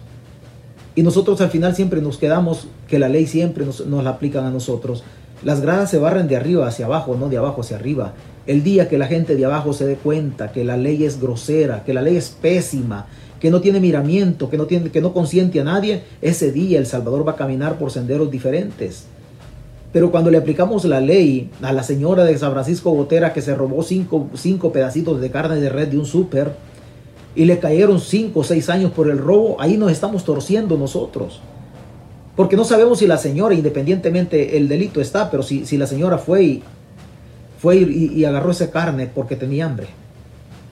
Y nosotros al final siempre nos quedamos que la ley siempre nos, nos la aplican a nosotros. Las gradas se barren de arriba hacia abajo, no de abajo hacia arriba. El día que la gente de abajo se dé cuenta que la ley es grosera, que la ley es pésima, que no tiene miramiento, que no, tiene, que no consiente a nadie, ese día El Salvador va a caminar por senderos diferentes. Pero cuando le aplicamos la ley a la señora de San Francisco Botera que se robó cinco, cinco pedacitos de carne de red de un súper y le cayeron cinco o seis años por el robo, ahí nos estamos torciendo nosotros. Porque no sabemos si la señora, independientemente el delito está, pero si, si la señora fue y, fue y, agarró esa carne porque tenía hambre.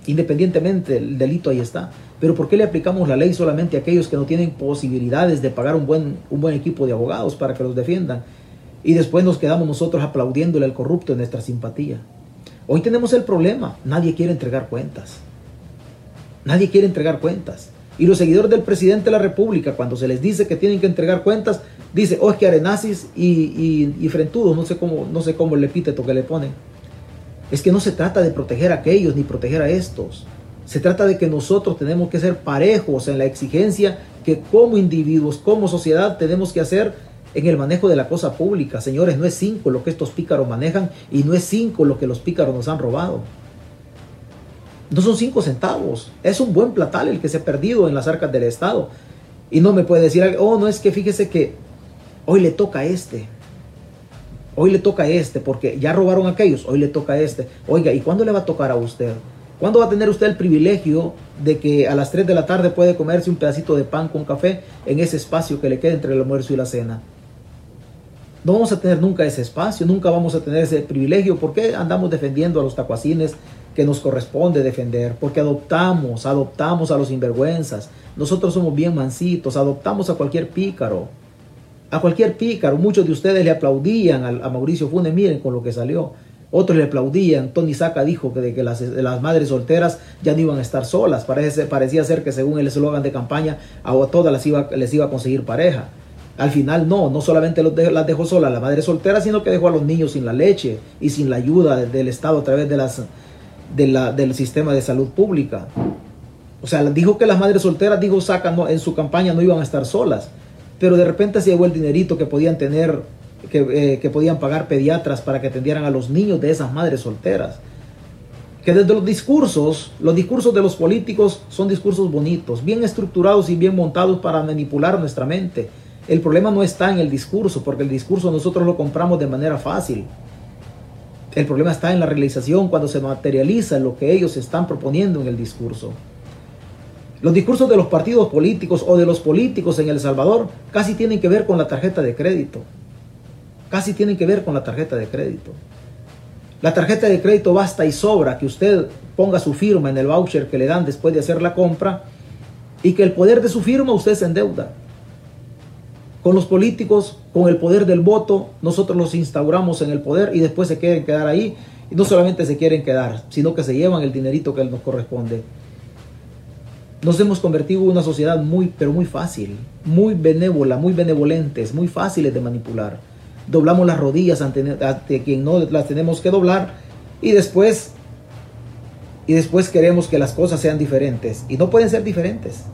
Independientemente el delito ahí está. Pero ¿por qué le aplicamos la ley solamente a aquellos que no tienen posibilidades de pagar un buen, un buen equipo de abogados para que los defiendan? Y después nos quedamos nosotros aplaudiéndole al corrupto en nuestra simpatía. Hoy tenemos el problema, nadie quiere entregar cuentas. Nadie quiere entregar cuentas. Y los seguidores del presidente de la República, cuando se les dice que tienen que entregar cuentas, dice, oh, es que arenazis y, y, frentudos, no sé cómo, no sé cómo el epíteto que le ponen. Es que no se trata de proteger a aquellos ni proteger a estos. Se trata de que nosotros tenemos que ser parejos en la exigencia que como individuos, como sociedad, tenemos que hacer en el manejo de la cosa pública. Señores, no es cinco lo que estos pícaros manejan y no es cinco lo que los pícaros nos han robado. No son cinco centavos. Es un buen platal el que se ha perdido en las arcas del Estado. Y no me puede decir, oh, no es que fíjese que hoy le toca a este. Hoy le toca a este, porque ya robaron a aquellos, hoy le toca a este. Oiga, ¿y cuándo le va a tocar a usted? ¿Cuándo va a tener usted el privilegio de que a las 3 de la tarde puede comerse un pedacito de pan con café en ese espacio que le queda entre el almuerzo y la cena? No vamos a tener nunca ese espacio, nunca vamos a tener ese privilegio. ¿Por qué andamos defendiendo a los tacuacines que nos corresponde defender, porque adoptamos, adoptamos a los sinvergüenzas. Nosotros somos bien mansitos, adoptamos a cualquier pícaro, a cualquier pícaro. Muchos de ustedes le aplaudían a, Mauricio Funes, miren con lo que salió. Otros le aplaudían. Tony Saca dijo que, de que las, madres solteras ya no iban a estar solas. Parece, parecía ser que según el eslogan de campaña, a todas las iba, les iba a conseguir pareja. Al final no, no solamente las dejó solas la madre soltera, sino que dejó a los niños sin la leche y sin la ayuda del Estado a través de las del sistema de salud pública. O sea, dijo que las madres solteras, dijo Saca, en su campaña no iban a estar solas, pero de repente se llegó el dinerito que podían tener, que, eh, que podían pagar pediatras para que atendieran a los niños de esas madres solteras. Que desde los discursos, los discursos de los políticos son discursos bonitos, bien estructurados y bien montados para manipular nuestra mente. El problema no está en el discurso, porque el discurso nosotros lo compramos de manera fácil. El problema está en la realización cuando se materializa lo que ellos están proponiendo en el discurso. Los discursos de los partidos políticos o de los políticos en El Salvador casi tienen que ver con la tarjeta de crédito. Casi tienen que ver con la tarjeta de crédito. La tarjeta de crédito basta y sobra que usted ponga su firma en el voucher que le dan después de hacer la compra y que el poder de su firma usted se endeuda. Con los políticos, con el poder del voto, nosotros los instauramos en el poder y después se quieren quedar ahí. Y no solamente se quieren quedar, sino que se llevan el dinerito que nos corresponde. Nos hemos convertido en una sociedad muy, pero muy fácil, muy benévola, muy benevolentes, muy fáciles de manipular. Doblamos las rodillas ante, ante quien no las tenemos que doblar y después, y después queremos que las cosas sean diferentes. Y no pueden ser diferentes.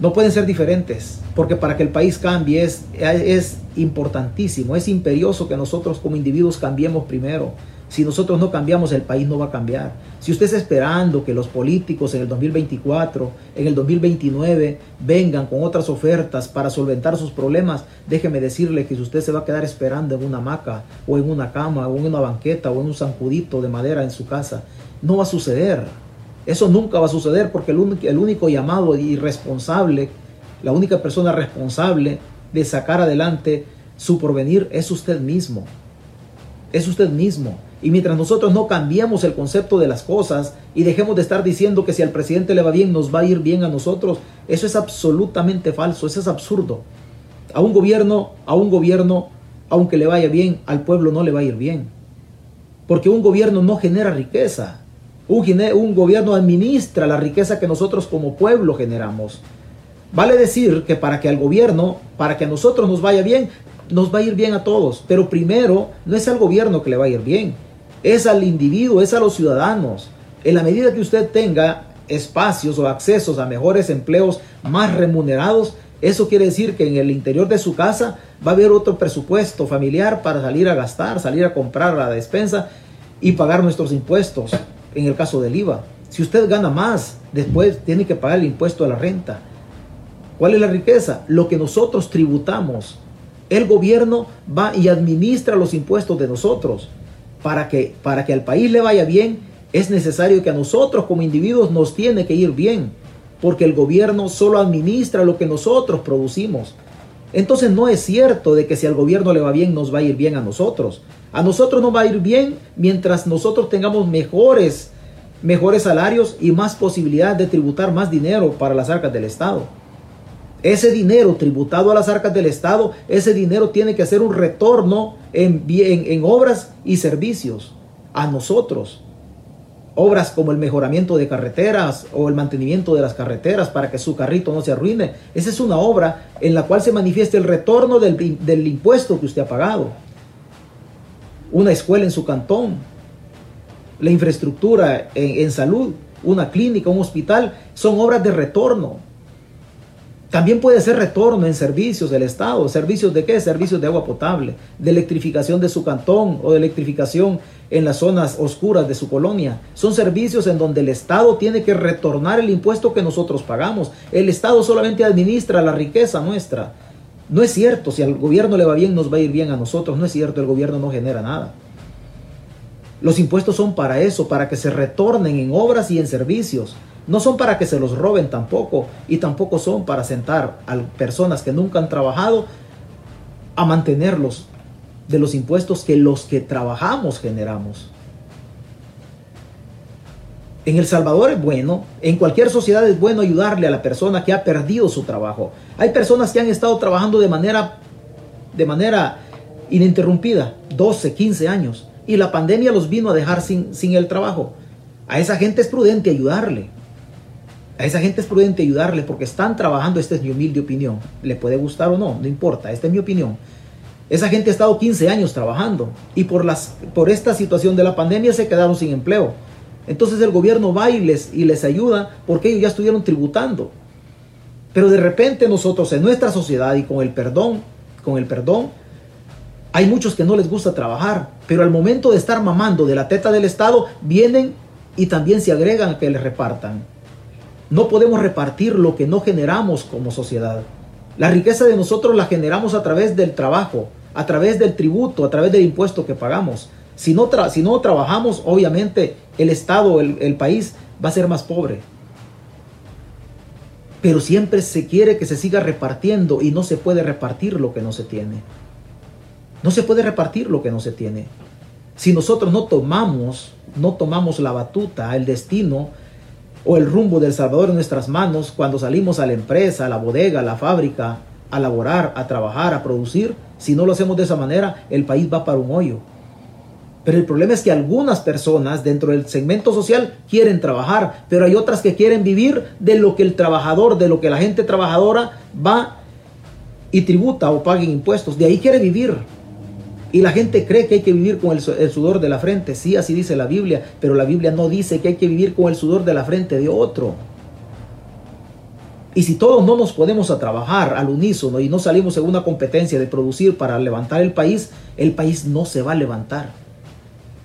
No pueden ser diferentes, porque para que el país cambie es, es importantísimo, es imperioso que nosotros como individuos cambiemos primero. Si nosotros no cambiamos, el país no va a cambiar. Si usted está esperando que los políticos en el 2024, en el 2029, vengan con otras ofertas para solventar sus problemas, déjeme decirle que si usted se va a quedar esperando en una hamaca, o en una cama, o en una banqueta, o en un zancudito de madera en su casa, no va a suceder. Eso nunca va a suceder porque el único, llamado y responsable, la única persona responsable de sacar adelante su porvenir es usted mismo. Es usted mismo. Y mientras nosotros no cambiemos el concepto de las cosas y dejemos de estar diciendo que si al presidente le va bien, nos va a ir bien a nosotros, eso es absolutamente falso, eso es absurdo. A un gobierno, a un gobierno, aunque le vaya bien, al pueblo no le va a ir bien. Porque un gobierno no genera riqueza. Un, gobierno administra la riqueza que nosotros como pueblo generamos. Vale decir que para que al gobierno, para que a nosotros nos vaya bien, nos va a ir bien a todos. Pero primero, no es al gobierno que le va a ir bien, es al individuo, es a los ciudadanos. En la medida que usted tenga espacios o accesos a mejores empleos más remunerados, eso quiere decir que en el interior de su casa va a haber otro presupuesto familiar para salir a gastar, salir a comprar la despensa y pagar nuestros impuestos en el caso del IVA. Si usted gana más, después tiene que pagar el impuesto a la renta. ¿Cuál es la riqueza? Lo que nosotros tributamos. El gobierno va y administra los impuestos de nosotros. Para que, para que al país le vaya bien, es necesario que a nosotros como individuos nos tiene que ir bien. Porque el gobierno solo administra lo que nosotros producimos. Entonces no es cierto de que si al gobierno le va bien, nos va a ir bien a nosotros. A nosotros nos va a ir bien mientras nosotros tengamos mejores, mejores salarios y más posibilidad de tributar más dinero para las arcas del Estado. Ese dinero tributado a las arcas del Estado, ese dinero tiene que hacer un retorno en, en obras y servicios a nosotros. Obras como el mejoramiento de carreteras o el mantenimiento de las carreteras para que su carrito no se arruine. Esa es una obra en la cual se manifiesta el retorno del, del impuesto que usted ha pagado. Una escuela en su cantón, la infraestructura en, en salud, una clínica, un hospital, son obras de retorno también puede ser retorno en servicios del Estado. ¿Servicios de qué? Servicios de agua potable, de electrificación de su cantón o de electrificación en las zonas oscuras de su colonia. Son servicios en donde el Estado tiene que retornar el impuesto que nosotros pagamos. El Estado solamente administra la riqueza nuestra. No es cierto, si al gobierno le va bien, nos va a ir bien a nosotros. No es cierto, el gobierno no genera nada. Los impuestos son para eso, para que se retornen en obras y en servicios. No son para que se los roben tampoco y tampoco son para sentar a personas que nunca han trabajado a mantenerlos de los impuestos que los que trabajamos generamos. En El Salvador es bueno, en cualquier sociedad es bueno ayudarle a la persona que ha perdido su trabajo. Hay personas que han estado trabajando de manera, de manera ininterrumpida, 12, 15 años, y la pandemia los vino a dejar sin, sin el trabajo. A esa gente es prudente ayudarle. A esa gente es prudente ayudarle porque están trabajando, esta es mi humilde opinión. Le puede gustar o no, no importa, esta es mi opinión. Esa gente ha estado 15 años trabajando y por, las, por esta situación de la pandemia se quedaron sin empleo. Entonces el gobierno va y les, y les ayuda porque ellos ya estuvieron tributando. Pero de repente nosotros en nuestra sociedad y con el perdón, con el perdón, hay muchos que no les gusta trabajar, pero al momento de estar mamando de la teta del Estado, vienen y también se agregan a que les repartan. No podemos repartir lo que no generamos como sociedad. La riqueza de nosotros la generamos a través del trabajo, a través del tributo, a través del impuesto que pagamos. Si no, si no trabajamos, obviamente el Estado, el, el país va a ser más pobre. Pero siempre se quiere que se siga repartiendo y no se puede repartir lo que no se tiene. No se puede repartir lo que no se tiene. Si nosotros no tomamos, no tomamos la batuta, el destino o el rumbo del Salvador en nuestras manos cuando salimos a la empresa, a la bodega, a la fábrica, a laborar, a trabajar, a producir. Si no lo hacemos de esa manera, el país va para un hoyo. Pero el problema es que algunas personas dentro del segmento social quieren trabajar, pero hay otras que quieren vivir de lo que el trabajador, de lo que la gente trabajadora va y tributa o paga impuestos. De ahí quiere vivir. Y la gente cree que hay que vivir con el, sudor de la frente. Sí, así dice la Biblia, pero la Biblia no dice que hay que vivir con el sudor de la frente de otro. Y si todos no nos podemos a trabajar al unísono y no salimos en una competencia de producir para levantar el país, el país no se va a levantar.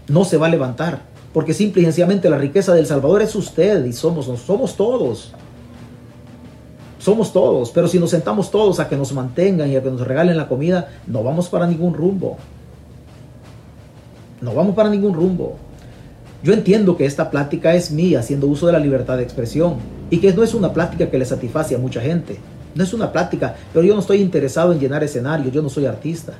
No se va a levantar. Porque simple y sencillamente la riqueza del Salvador es usted y somos, somos todos. Somos todos. Pero si nos sentamos todos a que nos mantengan y a que nos regalen la comida, no vamos para ningún rumbo. No vamos para ningún rumbo. Yo entiendo que esta plática es mía haciendo uso de la libertad de expresión y que no es una plática que le satisface a mucha gente. No es una plática, pero yo no estoy interesado en llenar escenarios, yo no soy artista.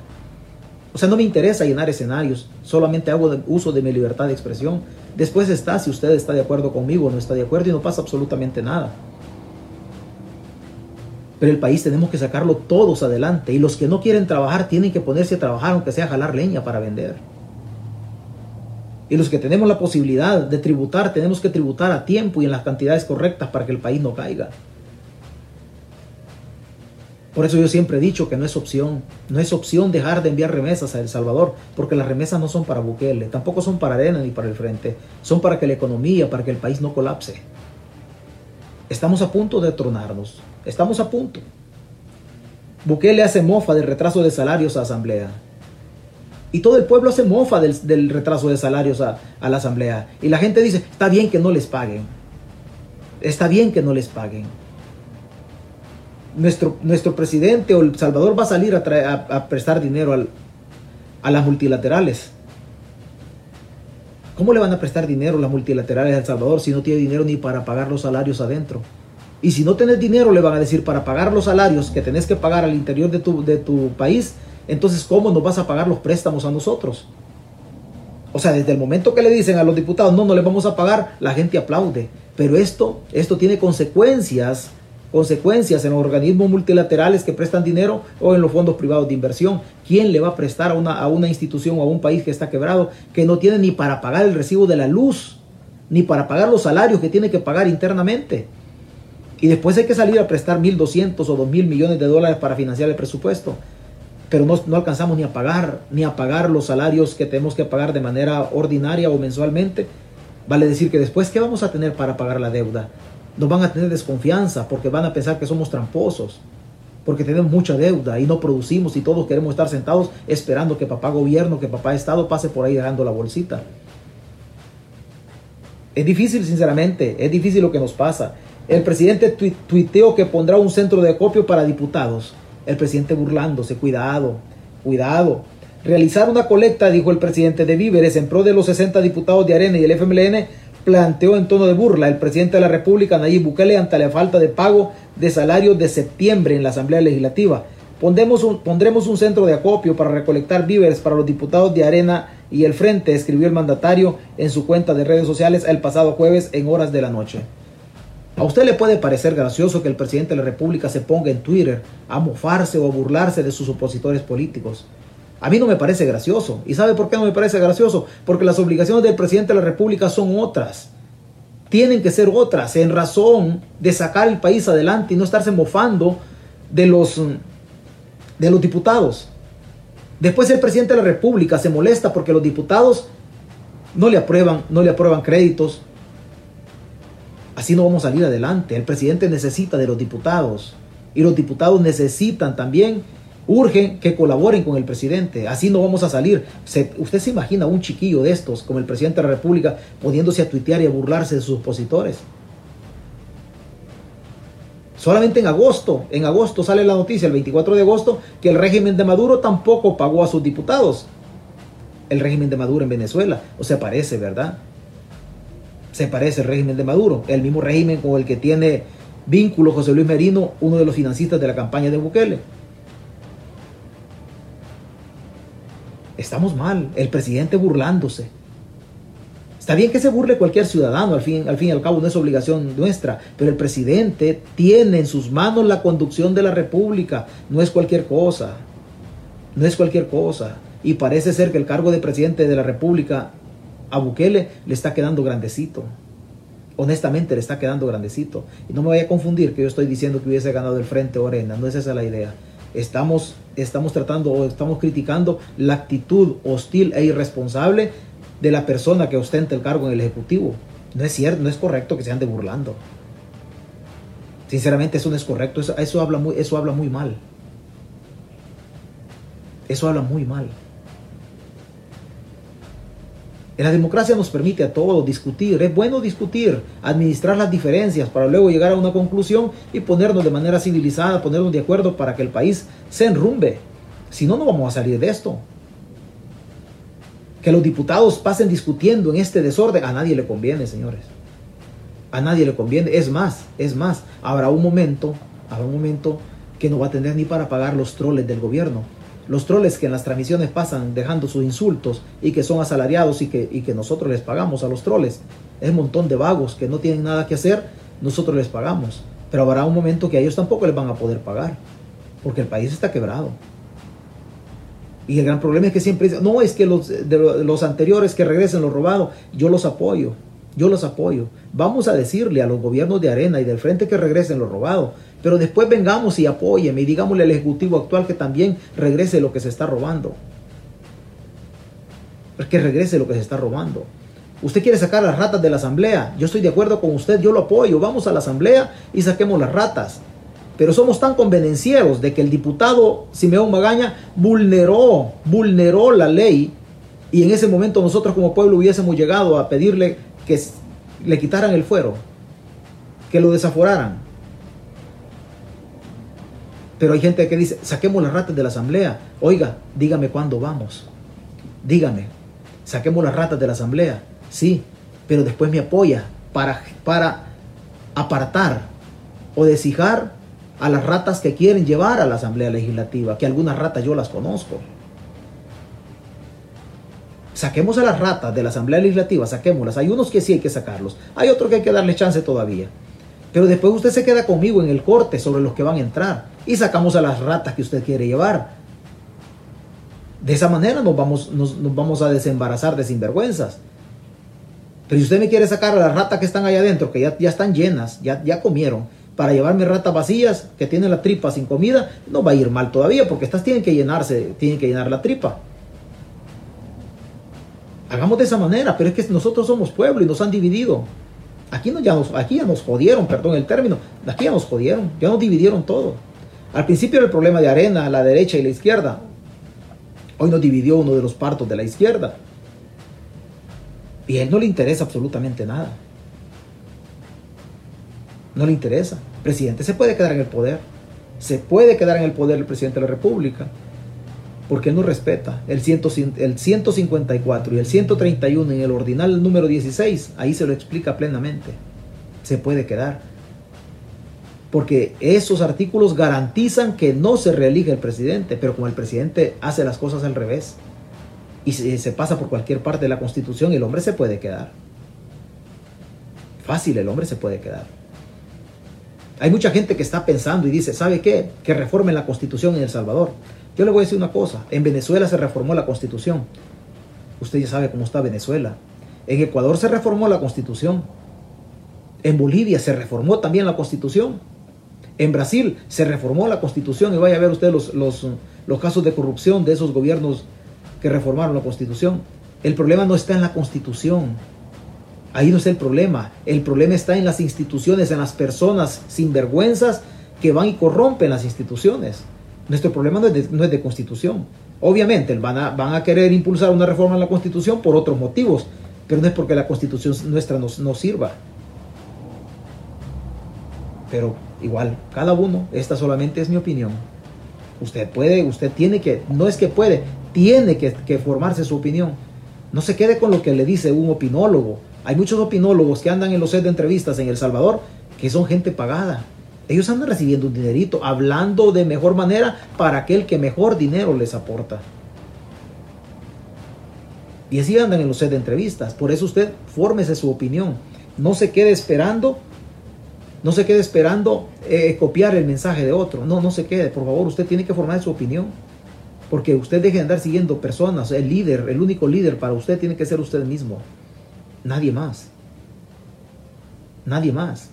O sea, no me interesa llenar escenarios, solamente hago uso de mi libertad de expresión. Después está si usted está de acuerdo conmigo o no está de acuerdo y no pasa absolutamente nada. Pero el país tenemos que sacarlo todos adelante y los que no quieren trabajar tienen que ponerse a trabajar aunque sea jalar leña para vender. Y los que tenemos la posibilidad de tributar, tenemos que tributar a tiempo y en las cantidades correctas para que el país no caiga. Por eso yo siempre he dicho que no es opción, no es opción dejar de enviar remesas a El Salvador, porque las remesas no son para Bukele, tampoco son para Arena ni para el Frente, son para que la economía, para que el país no colapse. Estamos a punto de tronarnos, estamos a punto. Bukele hace mofa del retraso de salarios a Asamblea. Y todo el pueblo se mofa del, retraso de salarios a, a, la asamblea. Y la gente dice, está bien que no les paguen. Está bien que no les paguen. Nuestro, nuestro presidente o El Salvador va a salir a, a prestar dinero al, a las multilaterales. ¿Cómo le van a prestar dinero las multilaterales a El Salvador si no tiene dinero ni para pagar los salarios adentro? Y si no tenés dinero, le van a decir, para pagar los salarios que tenés que pagar al interior de tu, de tu país, entonces ¿cómo nos vas a pagar los préstamos a nosotros? O sea, desde el momento que le dicen a los diputados, no, no les vamos a pagar, la gente aplaude. Pero esto, esto tiene consecuencias, consecuencias en los organismos multilaterales que prestan dinero o en los fondos privados de inversión. ¿Quién le va a prestar a una, a una institución o a un país que está quebrado, que no tiene ni para pagar el recibo de la luz, ni para pagar los salarios que tiene que pagar internamente? Y después hay que salir a prestar 1.200 o 2.000 millones de dólares para financiar el presupuesto. Pero no, no, alcanzamos ni a pagar, ni a pagar los salarios que tenemos que pagar de manera ordinaria o mensualmente. Vale decir que después, ¿qué vamos a tener para pagar la deuda? Nos van a tener desconfianza porque van a pensar que somos tramposos, porque tenemos mucha deuda y no producimos y todos queremos estar sentados esperando que papá gobierno, que papá Estado pase por ahí dejando la bolsita. Es difícil, sinceramente, es difícil lo que nos pasa. El presidente tuiteó que pondrá un centro de acopio para diputados. El presidente burlándose, cuidado, cuidado. Realizar una colecta, dijo el presidente de víveres, en pro de los 60 diputados de Arena y el FMLN, planteó en tono de burla el presidente de la República, Nayib Bukele, ante la falta de pago de salarios de septiembre en la Asamblea Legislativa. Pondremos un, pondremos un centro de acopio para recolectar víveres para los diputados de Arena y el Frente, escribió el mandatario en su cuenta de redes sociales el pasado jueves en horas de la noche. ¿A usted le puede parecer gracioso que el presidente de la República se ponga en Twitter a mofarse o a burlarse de sus opositores políticos? A mí no me parece gracioso. ¿Y sabe por qué no me parece gracioso? Porque las obligaciones del presidente de la República son otras. Tienen que ser otras en razón de sacar el país adelante y no estarse mofando de los, de los diputados. Después el presidente de la República se molesta porque los diputados no le aprueban, no le aprueban créditos, Así no vamos a salir adelante. El presidente necesita de los diputados y los diputados necesitan también, urgen que colaboren con el presidente. Así no vamos a salir. usted se imagina un chiquillo de estos, como el presidente de la República, poniéndose a tuitear y a burlarse de sus opositores. Solamente en agosto, en agosto sale la noticia, el 24 de agosto, que el régimen de Maduro tampoco pagó a sus diputados. El régimen de Maduro en Venezuela. O sea, parece, ¿verdad? Se parece al régimen de Maduro, el mismo régimen con el que tiene vínculo José Luis Merino, uno de los financistas de la campaña de Bukele. Estamos mal, el presidente burlándose. Está bien que se burle cualquier ciudadano, al fin, al fin y al cabo no es obligación nuestra, pero el presidente tiene en sus manos la conducción de la República, no es cualquier cosa, no es cualquier cosa. Y parece ser que el cargo de presidente de la República a Bukele le está quedando grandecito. Honestamente le está quedando grandecito. Y no me vaya a confundir que yo estoy diciendo que hubiese ganado el Frente Orena. No es esa la idea. Estamos, estamos tratando o estamos criticando la actitud hostil e irresponsable de la persona que ostenta el cargo en el Ejecutivo. No es cierto, no es correcto que se ande burlando. Sinceramente eso no es correcto. Eso, habla, eso habla muy mal. Eso habla muy mal. En la democracia nos permite a todos discutir. Es bueno discutir, administrar las diferencias para luego llegar a una conclusión y ponernos de manera civilizada, ponernos de acuerdo para que el país se enrumbe. Si no, no vamos a salir de esto. Que los diputados pasen discutiendo en este desorden a nadie le conviene, señores. A nadie le conviene. Es más, es más, habrá un momento, habrá un momento que no va a tener ni para pagar los troles del gobierno los troles que en las transmisiones pasan dejando sus insultos y que son asalariados y que, que nosotros les pagamos a los troles. Es un montón de vagos que no tienen nada que hacer, nosotros les pagamos. Pero habrá un momento que a ellos tampoco les van a poder pagar, porque el país está quebrado. Y el gran problema es que siempre dicen, no, es que los, de los anteriores que regresen los robados, yo los apoyo, yo los apoyo. Vamos a decirle a los gobiernos de Arena y del Frente que regresen los robados, pero después vengamos y apóyeme y digámosle al Ejecutivo actual que también regrese lo que se está robando. Que regrese lo que se está robando. Usted quiere sacar las ratas de la asamblea. Yo estoy de acuerdo con usted, yo lo apoyo. Vamos a la asamblea y saquemos las ratas. Pero somos tan convenencieros de que el diputado Simeón Magaña vulneró, vulneró la ley y en ese momento nosotros como pueblo hubiésemos llegado a pedirle que le quitaran el fuero, que lo desaforaran. Pero hay gente que dice, saquemos las ratas de la asamblea. Oiga, dígame cuándo vamos. Dígame, saquemos las ratas de la asamblea. Sí, pero después me apoya para, para apartar o deshijar a las ratas que quieren llevar a la asamblea legislativa, que algunas ratas yo las conozco. Saquemos a las ratas de la asamblea legislativa, saquémoslas. Hay unos que sí hay que sacarlos, hay otros que hay que darle chance todavía. Pero después usted se queda conmigo en el corte sobre los que van a entrar y sacamos a las ratas que usted quiere llevar. De esa manera nos vamos, nos, vamos a desembarazar de sinvergüenzas. Pero si usted me quiere sacar a las ratas que están allá adentro, que ya, ya están llenas, ya, ya comieron, para llevarme ratas vacías que tienen la tripa sin comida, no va a ir mal todavía, porque estas tienen que llenarse, tienen que llenar la tripa. Hagamos de esa manera, pero es que nosotros somos pueblo y nos han dividido. Aquí, no, ya nos, aquí ya nos jodieron, perdón el término, aquí ya nos jodieron, ya nos dividieron todo. Al principio era el problema de arena, la derecha y la izquierda. Hoy nos dividió uno de los partos de la izquierda. Y a él no le interesa absolutamente nada. No le interesa. Presidente se puede quedar en el poder. Se puede quedar en el poder el presidente de la República porque no respeta el, el 154 y el 131 en el ordinal número 16, ahí se lo explica plenamente. Se puede quedar. Porque esos artículos garantizan que no se reelige el presidente, pero como el presidente hace las cosas al revés y se, pasa por cualquier parte de la constitución, el hombre se puede quedar. Fácil, el hombre se puede quedar. Hay mucha gente que está pensando y dice, ¿sabe qué? Que reformen la constitución en El Salvador. Yo le voy a decir una cosa, en Venezuela se reformó la constitución. Usted ya sabe cómo está Venezuela. En Ecuador se reformó la constitución. En Bolivia se reformó también la constitución. En Brasil se reformó la constitución y vaya a ver usted los, los, los casos de corrupción de esos gobiernos que reformaron la constitución. El problema no está en la constitución. Ahí no es el problema. El problema está en las instituciones, en las personas sinvergüenzas que van y corrompen las instituciones. Nuestro problema no es de, constitución. Obviamente van a, van a, querer impulsar una reforma en la constitución por otros motivos, pero no es porque la constitución nuestra nos, nos sirva. Pero igual, cada uno, esta solamente es mi opinión. Usted puede, usted tiene que, no es que puede, tiene que, que formarse su opinión. No se quede con lo que le dice un opinólogo. Hay muchos opinólogos que andan en los sets de entrevistas en El Salvador que son gente pagada ellos andan recibiendo un dinerito, hablando de mejor manera para aquel que mejor dinero les aporta. Y así andan en los set de entrevistas. Por eso usted fórmese su opinión. No se quede esperando, no se quede esperando eh, copiar el mensaje de otro. No, no se quede. Por favor, usted tiene que formar su opinión. Porque usted deje de andar siguiendo personas. El líder, el único líder para usted tiene que ser usted mismo. Nadie más. Nadie más.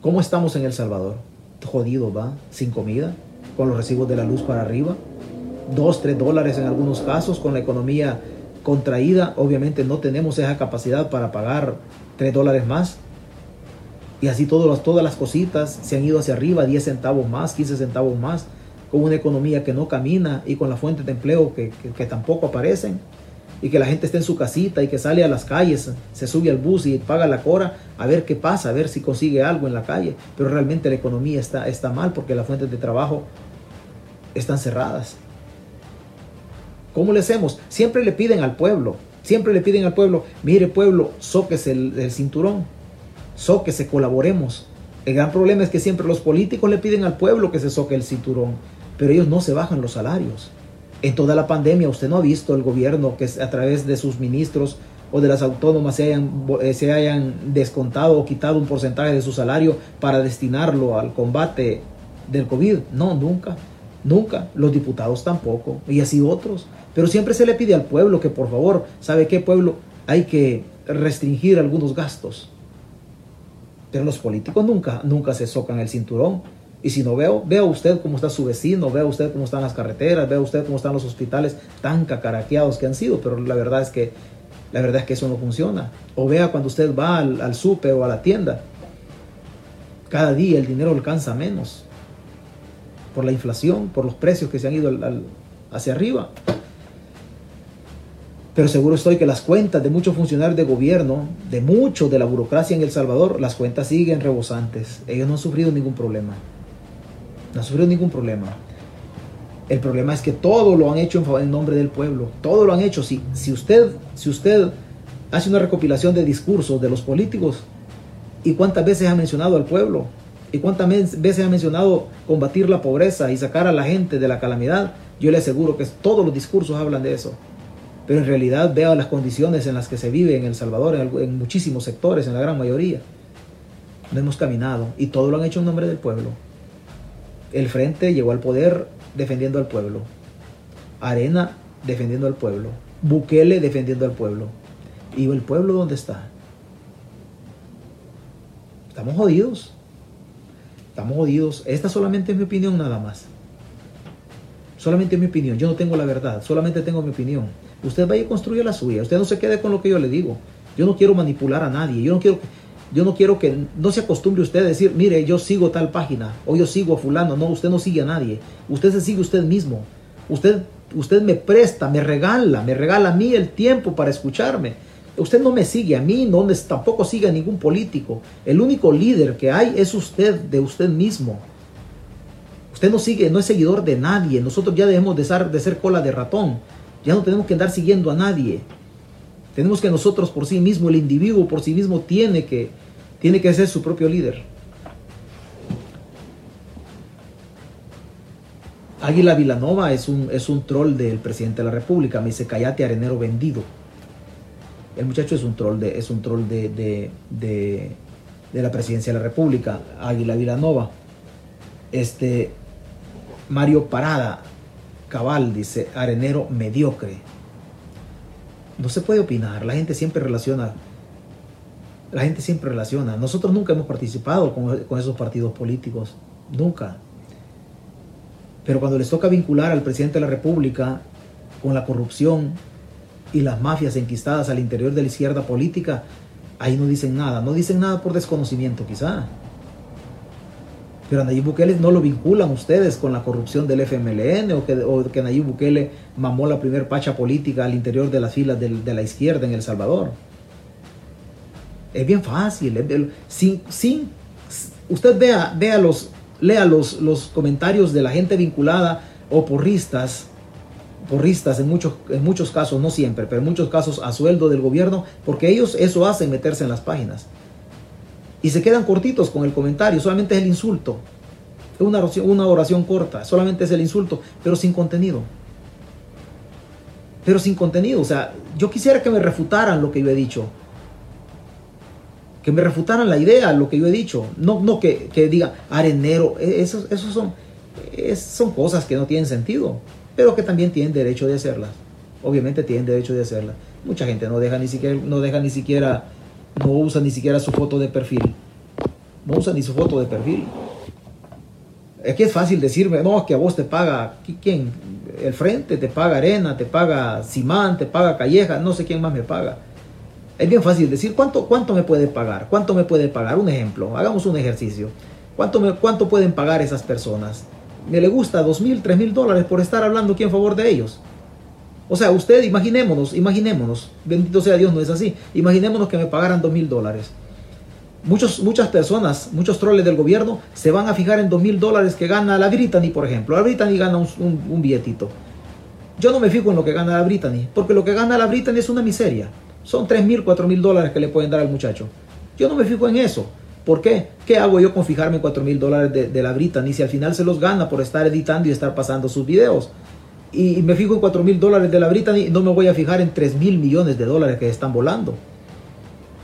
¿Cómo estamos en El Salvador? Jodido, va, sin comida, con los recibos de la luz para arriba, dos, tres dólares en algunos casos, con la economía contraída, obviamente no tenemos esa capacidad para pagar tres dólares más. Y así todas las cositas se han ido hacia arriba, 10 centavos más, 15 centavos más, con una economía que no camina y con las fuentes de empleo que tampoco aparecen y que la gente esté en su casita y que sale a las calles, se sube al bus y paga la cora a ver qué pasa, a ver si consigue algo en la calle. Pero realmente la economía está, está mal porque las fuentes de trabajo están cerradas. ¿Cómo le hacemos? Siempre le piden al pueblo, siempre le piden al pueblo, mire pueblo, soquese el, el cinturón, soquese, colaboremos. El gran problema es que siempre los políticos le piden al pueblo que se soque el cinturón, pero ellos no se bajan los salarios. En toda la pandemia usted no ha visto el gobierno que a través de sus ministros o de las autónomas se hayan, eh, se hayan descontado o quitado un porcentaje de su salario para destinarlo al combate del COVID. No, nunca, nunca. Los diputados tampoco y así otros. Pero siempre se le pide al pueblo que por favor, ¿sabe qué pueblo? Hay que restringir algunos gastos. Pero los políticos nunca, nunca se socan el cinturón. Y si no veo, vea usted cómo está su vecino, vea usted cómo están las carreteras, vea usted cómo están los hospitales tan cacaraqueados que han sido, pero la verdad es que la verdad es que eso no funciona. O vea cuando usted va al, al o a la tienda. Cada día el dinero alcanza menos por la inflación, por los precios que se han ido hacia arriba. Pero seguro estoy que las cuentas de muchos funcionarios de gobierno, de muchos de la burocracia en El Salvador, las cuentas siguen rebosantes. Ellos no han sufrido ningún problema. No han sufrido ningún problema. El problema es que todo lo han hecho en nombre del pueblo. Todo lo han hecho. Si, si, usted, si usted hace una recopilación de discursos de los políticos, ¿y cuántas veces ha mencionado al pueblo? ¿Y cuántas veces ha mencionado combatir la pobreza y sacar a la gente de la calamidad? Yo le aseguro que todos los discursos hablan de eso pero en realidad vea las condiciones en las que se vive en El Salvador, en, muchísimos sectores, en la gran mayoría. No hemos caminado y todo lo han hecho en nombre del pueblo. El Frente llegó al poder defendiendo al pueblo. Arena defendiendo al pueblo. Bukele defendiendo al pueblo. ¿Y el pueblo dónde está? Estamos jodidos. Estamos jodidos. Esta solamente es mi opinión nada más. Solamente mi opinión. Yo no tengo la verdad. Solamente tengo mi opinión. Usted vaya y construya la suya. Usted no se quede con lo que yo le digo. Yo no quiero manipular a nadie. Yo no quiero, yo no quiero que no se acostumbre usted a decir, mire, yo sigo tal página o yo sigo a fulano. No, usted no sigue a nadie. Usted se sigue usted mismo. Usted, usted me presta, me regala, me regala a mí el tiempo para escucharme. Usted no me sigue a mí, no tampoco sigue a ningún político. El único líder que hay es usted, de usted mismo. Usted no sigue, no es seguidor de nadie. Nosotros ya debemos de ser, de ser cola de ratón. Ya no tenemos que andar siguiendo a nadie. Tenemos que nosotros por sí mismo, el individuo por sí mismo tiene que, tiene que ser su propio líder. Águila Vilanova es un, es un troll del presidente de la República. Me dice, callate arenero vendido. El muchacho es un troll de, es un troll de, de, de, la presidencia de la República. Águila Vilanova. Este, Mario Parada Cabal dice, arenero mediocre. No se puede opinar, la gente siempre relaciona, la gente siempre relaciona. Nosotros nunca hemos participado con, esos partidos políticos, nunca. Pero cuando les toca vincular al presidente de la República con la corrupción y las mafias enquistadas al interior de la izquierda política, ahí no dicen nada. No dicen nada por desconocimiento quizá. Pero a Nayib Bukele no lo vinculan ustedes con la corrupción del FMLN o que, o Nayib Bukele mamó la primer pacha política al interior de las filas de, la izquierda en El Salvador. Es bien fácil. sin, sin, usted vea, vea los, lea los, los comentarios de la gente vinculada o porristas, porristas en muchos, en muchos casos, no siempre, pero en muchos casos a sueldo del gobierno, porque ellos eso hacen meterse en las páginas y se quedan cortitos con el comentario, solamente es el insulto. Es una oración, una oración corta, solamente es el insulto, pero sin contenido. Pero sin contenido, o sea, yo quisiera que me refutaran lo que yo he dicho. Que me refutaran la idea, lo que yo he dicho. No, no que, que diga arenero. E, esos, esos son, son cosas que no tienen sentido, pero que también tienen derecho de hacerlas. Obviamente tienen derecho de hacerlas. Mucha gente no deja ni siquiera, no deja ni siquiera no usa ni siquiera su foto de perfil. No usa ni su foto de perfil. Es que es fácil decirme, no, que a vos te paga, ¿quién? El frente te paga arena, te paga Simán, te paga Calleja, no sé quién más me paga. Es bien fácil decir, ¿cuánto, cuánto me puede pagar? ¿Cuánto me puede pagar? Un ejemplo, hagamos un ejercicio. ¿Cuánto, me, cuánto pueden pagar esas personas? ¿Me le gusta dos mil, tres mil dólares por estar hablando aquí en favor de ellos? O sea, usted imaginémonos, imaginémonos, bendito sea Dios, no es así. Imaginémonos que me pagaran dos mil dólares. Muchos, muchas personas, muchos troles del gobierno se van a fijar en dos mil dólares que gana la Brittany, por ejemplo. La Brittany gana un, billetito. Yo no me fijo en lo que gana la Brittany, porque lo que gana la Brittany es una miseria. Son tres mil, cuatro mil dólares que le pueden dar al muchacho. Yo no me fijo en eso. ¿Por qué? ¿Qué hago yo con fijarme en cuatro mil dólares de la Brittany si al final se los gana por estar editando y estar pasando sus videos? Y me fijo en 4 mil dólares de la Brittany, no me voy a fijar en 3 mil millones de dólares que están volando.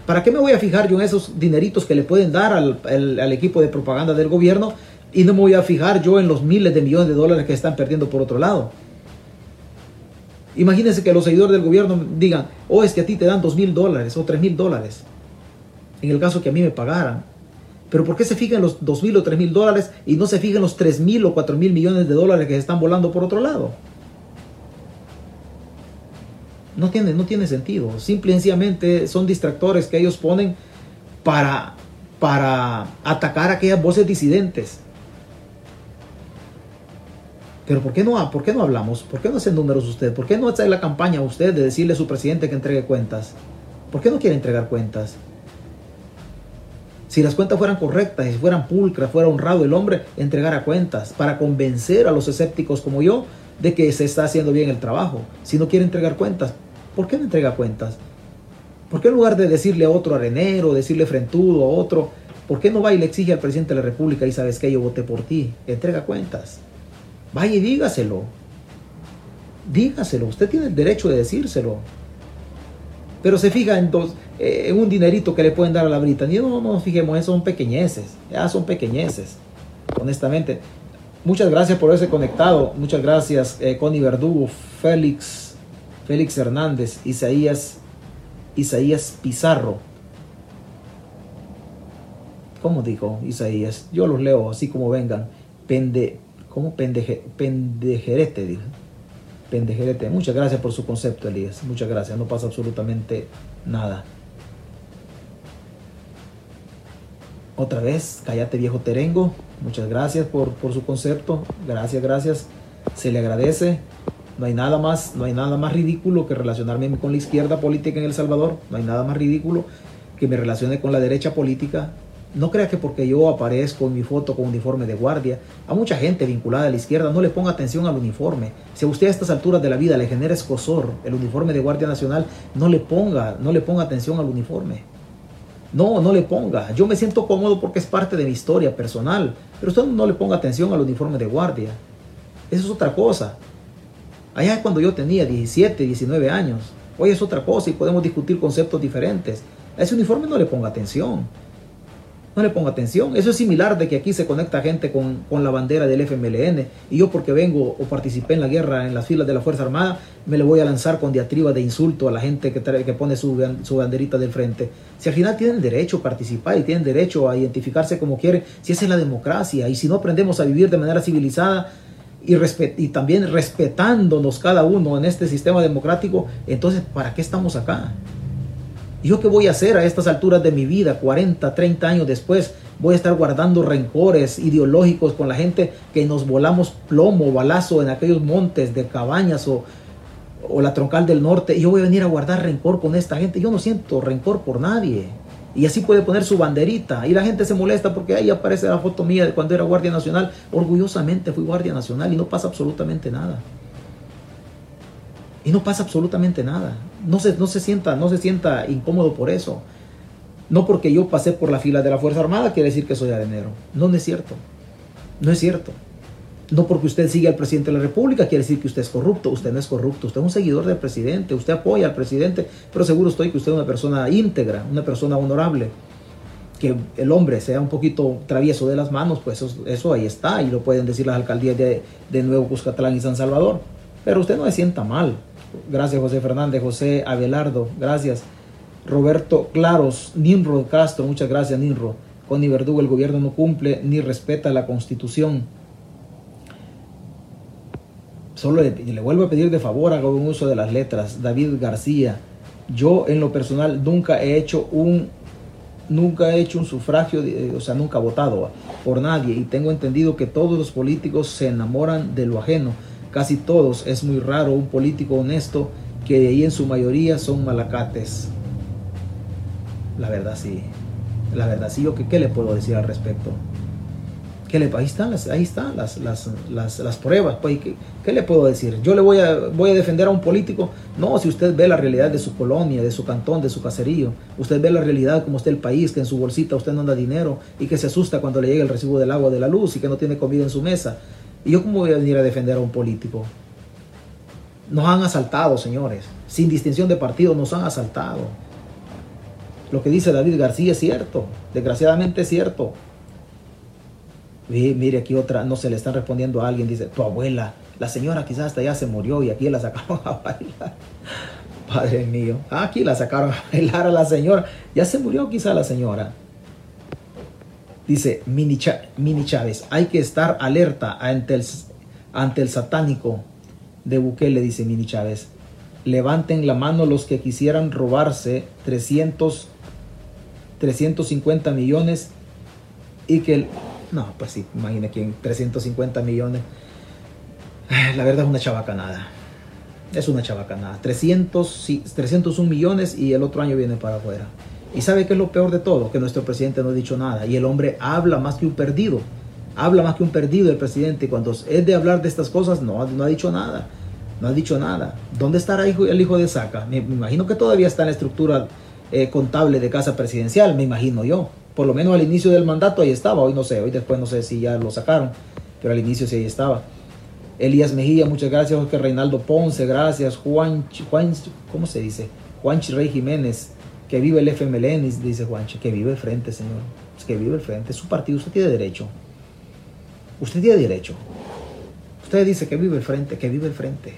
¿Para qué me voy a fijar yo en esos dineritos que le pueden dar al, equipo de propaganda del gobierno y no me voy a fijar yo en los miles de millones de dólares que están perdiendo por otro lado? Imagínense que los seguidores del gobierno digan, oh, es que a ti te dan 2 mil dólares o 3 mil dólares. En el caso que a mí me pagaran. Pero ¿por qué se fijan los 2 mil o 3 mil dólares y no se fijan los 3 mil o 4 mil millones de dólares que están volando por otro lado? No tiene, no tiene sentido. Simple y sencillamente son distractores que ellos ponen para, para atacar a aquellas voces disidentes. Pero ¿por qué no, por qué no hablamos? ¿Por qué no hacen números usted? ¿Por qué no hace la campaña usted de decirle a su presidente que entregue cuentas? ¿Por qué no quiere entregar cuentas? Si las cuentas fueran correctas, si fueran pulcras, fuera honrado el hombre, entregara cuentas para convencer a los escépticos como yo de que se está haciendo bien el trabajo. Si no quiere entregar cuentas, ¿por qué no entrega cuentas? ¿Por qué en lugar de decirle a otro arenero, decirle frentudo a otro, ¿por qué no va y le exige al presidente de la República y sabes que yo voté por ti? Entrega cuentas. Vaya y dígaselo. Dígaselo. Usted tiene el derecho de decírselo. Pero se fija en, dos, eh, en un dinerito que le pueden dar a la Britannia. No, no nos fijemos, son pequeñeces. Ya son pequeñeces. Honestamente. Muchas gracias por haberse conectado. Muchas gracias, eh, Connie Verdugo, Félix, Félix Hernández, Isaías Isaías Pizarro. ¿Cómo dijo Isaías? Yo los leo así como vengan. Pende, ¿Cómo? Pendeje, pendejerete, dijo. Pendejerete. Muchas gracias por su concepto, Elías. Muchas gracias. No pasa absolutamente nada. Otra vez, cállate viejo terengo. Muchas gracias por, por su concepto. Gracias, gracias. Se le agradece. No hay nada más, no hay nada más ridículo que relacionarme con la izquierda política en El Salvador. No hay nada más ridículo que me relacione con la derecha política. No crea que porque yo aparezco en mi foto con uniforme de guardia, a mucha gente vinculada a la izquierda no le ponga atención al uniforme. Si a usted a estas alturas de la vida le genera escosor el uniforme de Guardia Nacional, no le ponga, no le ponga atención al uniforme. No, no le ponga. Yo me siento cómodo porque es parte de mi historia personal, pero usted no le ponga atención al uniforme de guardia. Eso es otra cosa. Allá es cuando yo tenía 17, 19 años. Hoy es otra cosa y podemos discutir conceptos diferentes. A ese uniforme no le ponga atención. No le ponga atención. Eso es similar de que aquí se conecta gente con, la bandera del FMLN y yo porque vengo o participé en la guerra en las filas de la Fuerza Armada, me le voy a lanzar con diatriba de insulto a la gente que, que pone su, su banderita del frente. Si al final tienen derecho a participar y tienen derecho a identificarse como quieren, si esa es la democracia y si no aprendemos a vivir de manera civilizada, y, y también respetándonos cada uno en este sistema democrático, entonces, ¿para qué estamos acá? ¿Yo qué voy a hacer a estas alturas de mi vida, 40, 30 años después? Voy a estar guardando rencores ideológicos con la gente que nos volamos plomo, balazo en aquellos montes de cabañas o, o la troncal del norte. Y yo voy a venir a guardar rencor con esta gente. Yo no siento rencor por nadie. Y así puede poner su banderita. Y la gente se molesta porque ahí aparece la foto mía de cuando era Guardia Nacional. Orgullosamente fui Guardia Nacional y no pasa absolutamente nada. Y no pasa absolutamente nada. No se, no se, sienta, no se sienta incómodo por eso. No porque yo pasé por la fila de la Fuerza Armada quiere decir que soy arenero. No, no es cierto. No es cierto. No porque usted sigue al presidente de la República quiere decir que usted es corrupto. Usted no es corrupto. Usted es un seguidor del presidente. Usted apoya al presidente. Pero seguro estoy que usted es una persona íntegra, una persona honorable. Que el hombre sea un poquito travieso de las manos, pues eso, ahí está. Y lo pueden decir las alcaldías de, de Nuevo Cuscatlán y San Salvador. Pero usted no se sienta mal. Gracias José Fernández, José Abelardo. Gracias. Roberto Claros, Ninro Castro. Muchas gracias, Ninro. Connie Verdugo, el gobierno no cumple ni respeta la constitución. Solo le, vuelvo a pedir de favor, haga un uso de las letras. David García, yo en lo personal nunca he hecho un nunca he hecho un sufragio, o sea, nunca he votado por nadie y tengo entendido que todos los políticos se enamoran de lo ajeno, casi todos, es muy raro un político honesto que de ahí en su mayoría son malacates. La verdad sí, la verdad sí, yo qué, qué le puedo decir al respecto ahí están las, ahí están las, las, pruebas. Pues, ¿qué, le puedo decir? Yo le voy a, voy a defender a un político. No, si usted ve la realidad de su colonia, de su cantón, de su caserío, usted ve la realidad como está el país, que en su bolsita usted no anda dinero y que se asusta cuando le llega el recibo del agua, de la luz y que no tiene comida en su mesa. ¿Y yo cómo voy a venir a defender a un político? Nos han asaltado, señores. Sin distinción de partido, nos han asaltado. Lo que dice David García es cierto. Desgraciadamente es cierto mire aquí otra, no se le está respondiendo a alguien, dice, tu abuela, la señora quizás hasta ya se murió y aquí la sacaron a bailar. Padre mío, aquí la sacaron a bailar a la señora. Ya se murió quizá la señora. Dice Mini, Chávez, hay que estar alerta ante el, ante el satánico de Bukele, dice Mini Chávez. Levanten la mano los que quisieran robarse 300 350 millones y que el... No, pues sí, imagina quién, 350 millones. La verdad es una chabacanada. Es una chabacanada. 300, 301 millones y el otro año viene para afuera. Y sabe que es lo peor de todo, que nuestro presidente no ha dicho nada. Y el hombre habla más que un perdido. Habla más que un perdido el presidente. Cuando es de hablar de estas cosas, no, no ha dicho nada. No ha dicho nada. ¿Dónde estará el hijo de Saca? Me, imagino que todavía está en la estructura eh, contable de casa presidencial, me imagino yo. Por lo menos al inicio del mandato ahí estaba. Hoy no sé, hoy después no sé si ya lo sacaron. Pero al inicio sí ahí estaba. Elías Mejía, muchas gracias. Jorge Reinaldo Ponce, gracias. Juan, Juan ¿cómo se dice? Juan Rey Jiménez, que vive el FMLN, dice Juanchi, que vive el frente, señor. que vive el frente. Es su partido, usted tiene derecho. Usted tiene derecho. Usted dice que vive el frente, que vive el frente.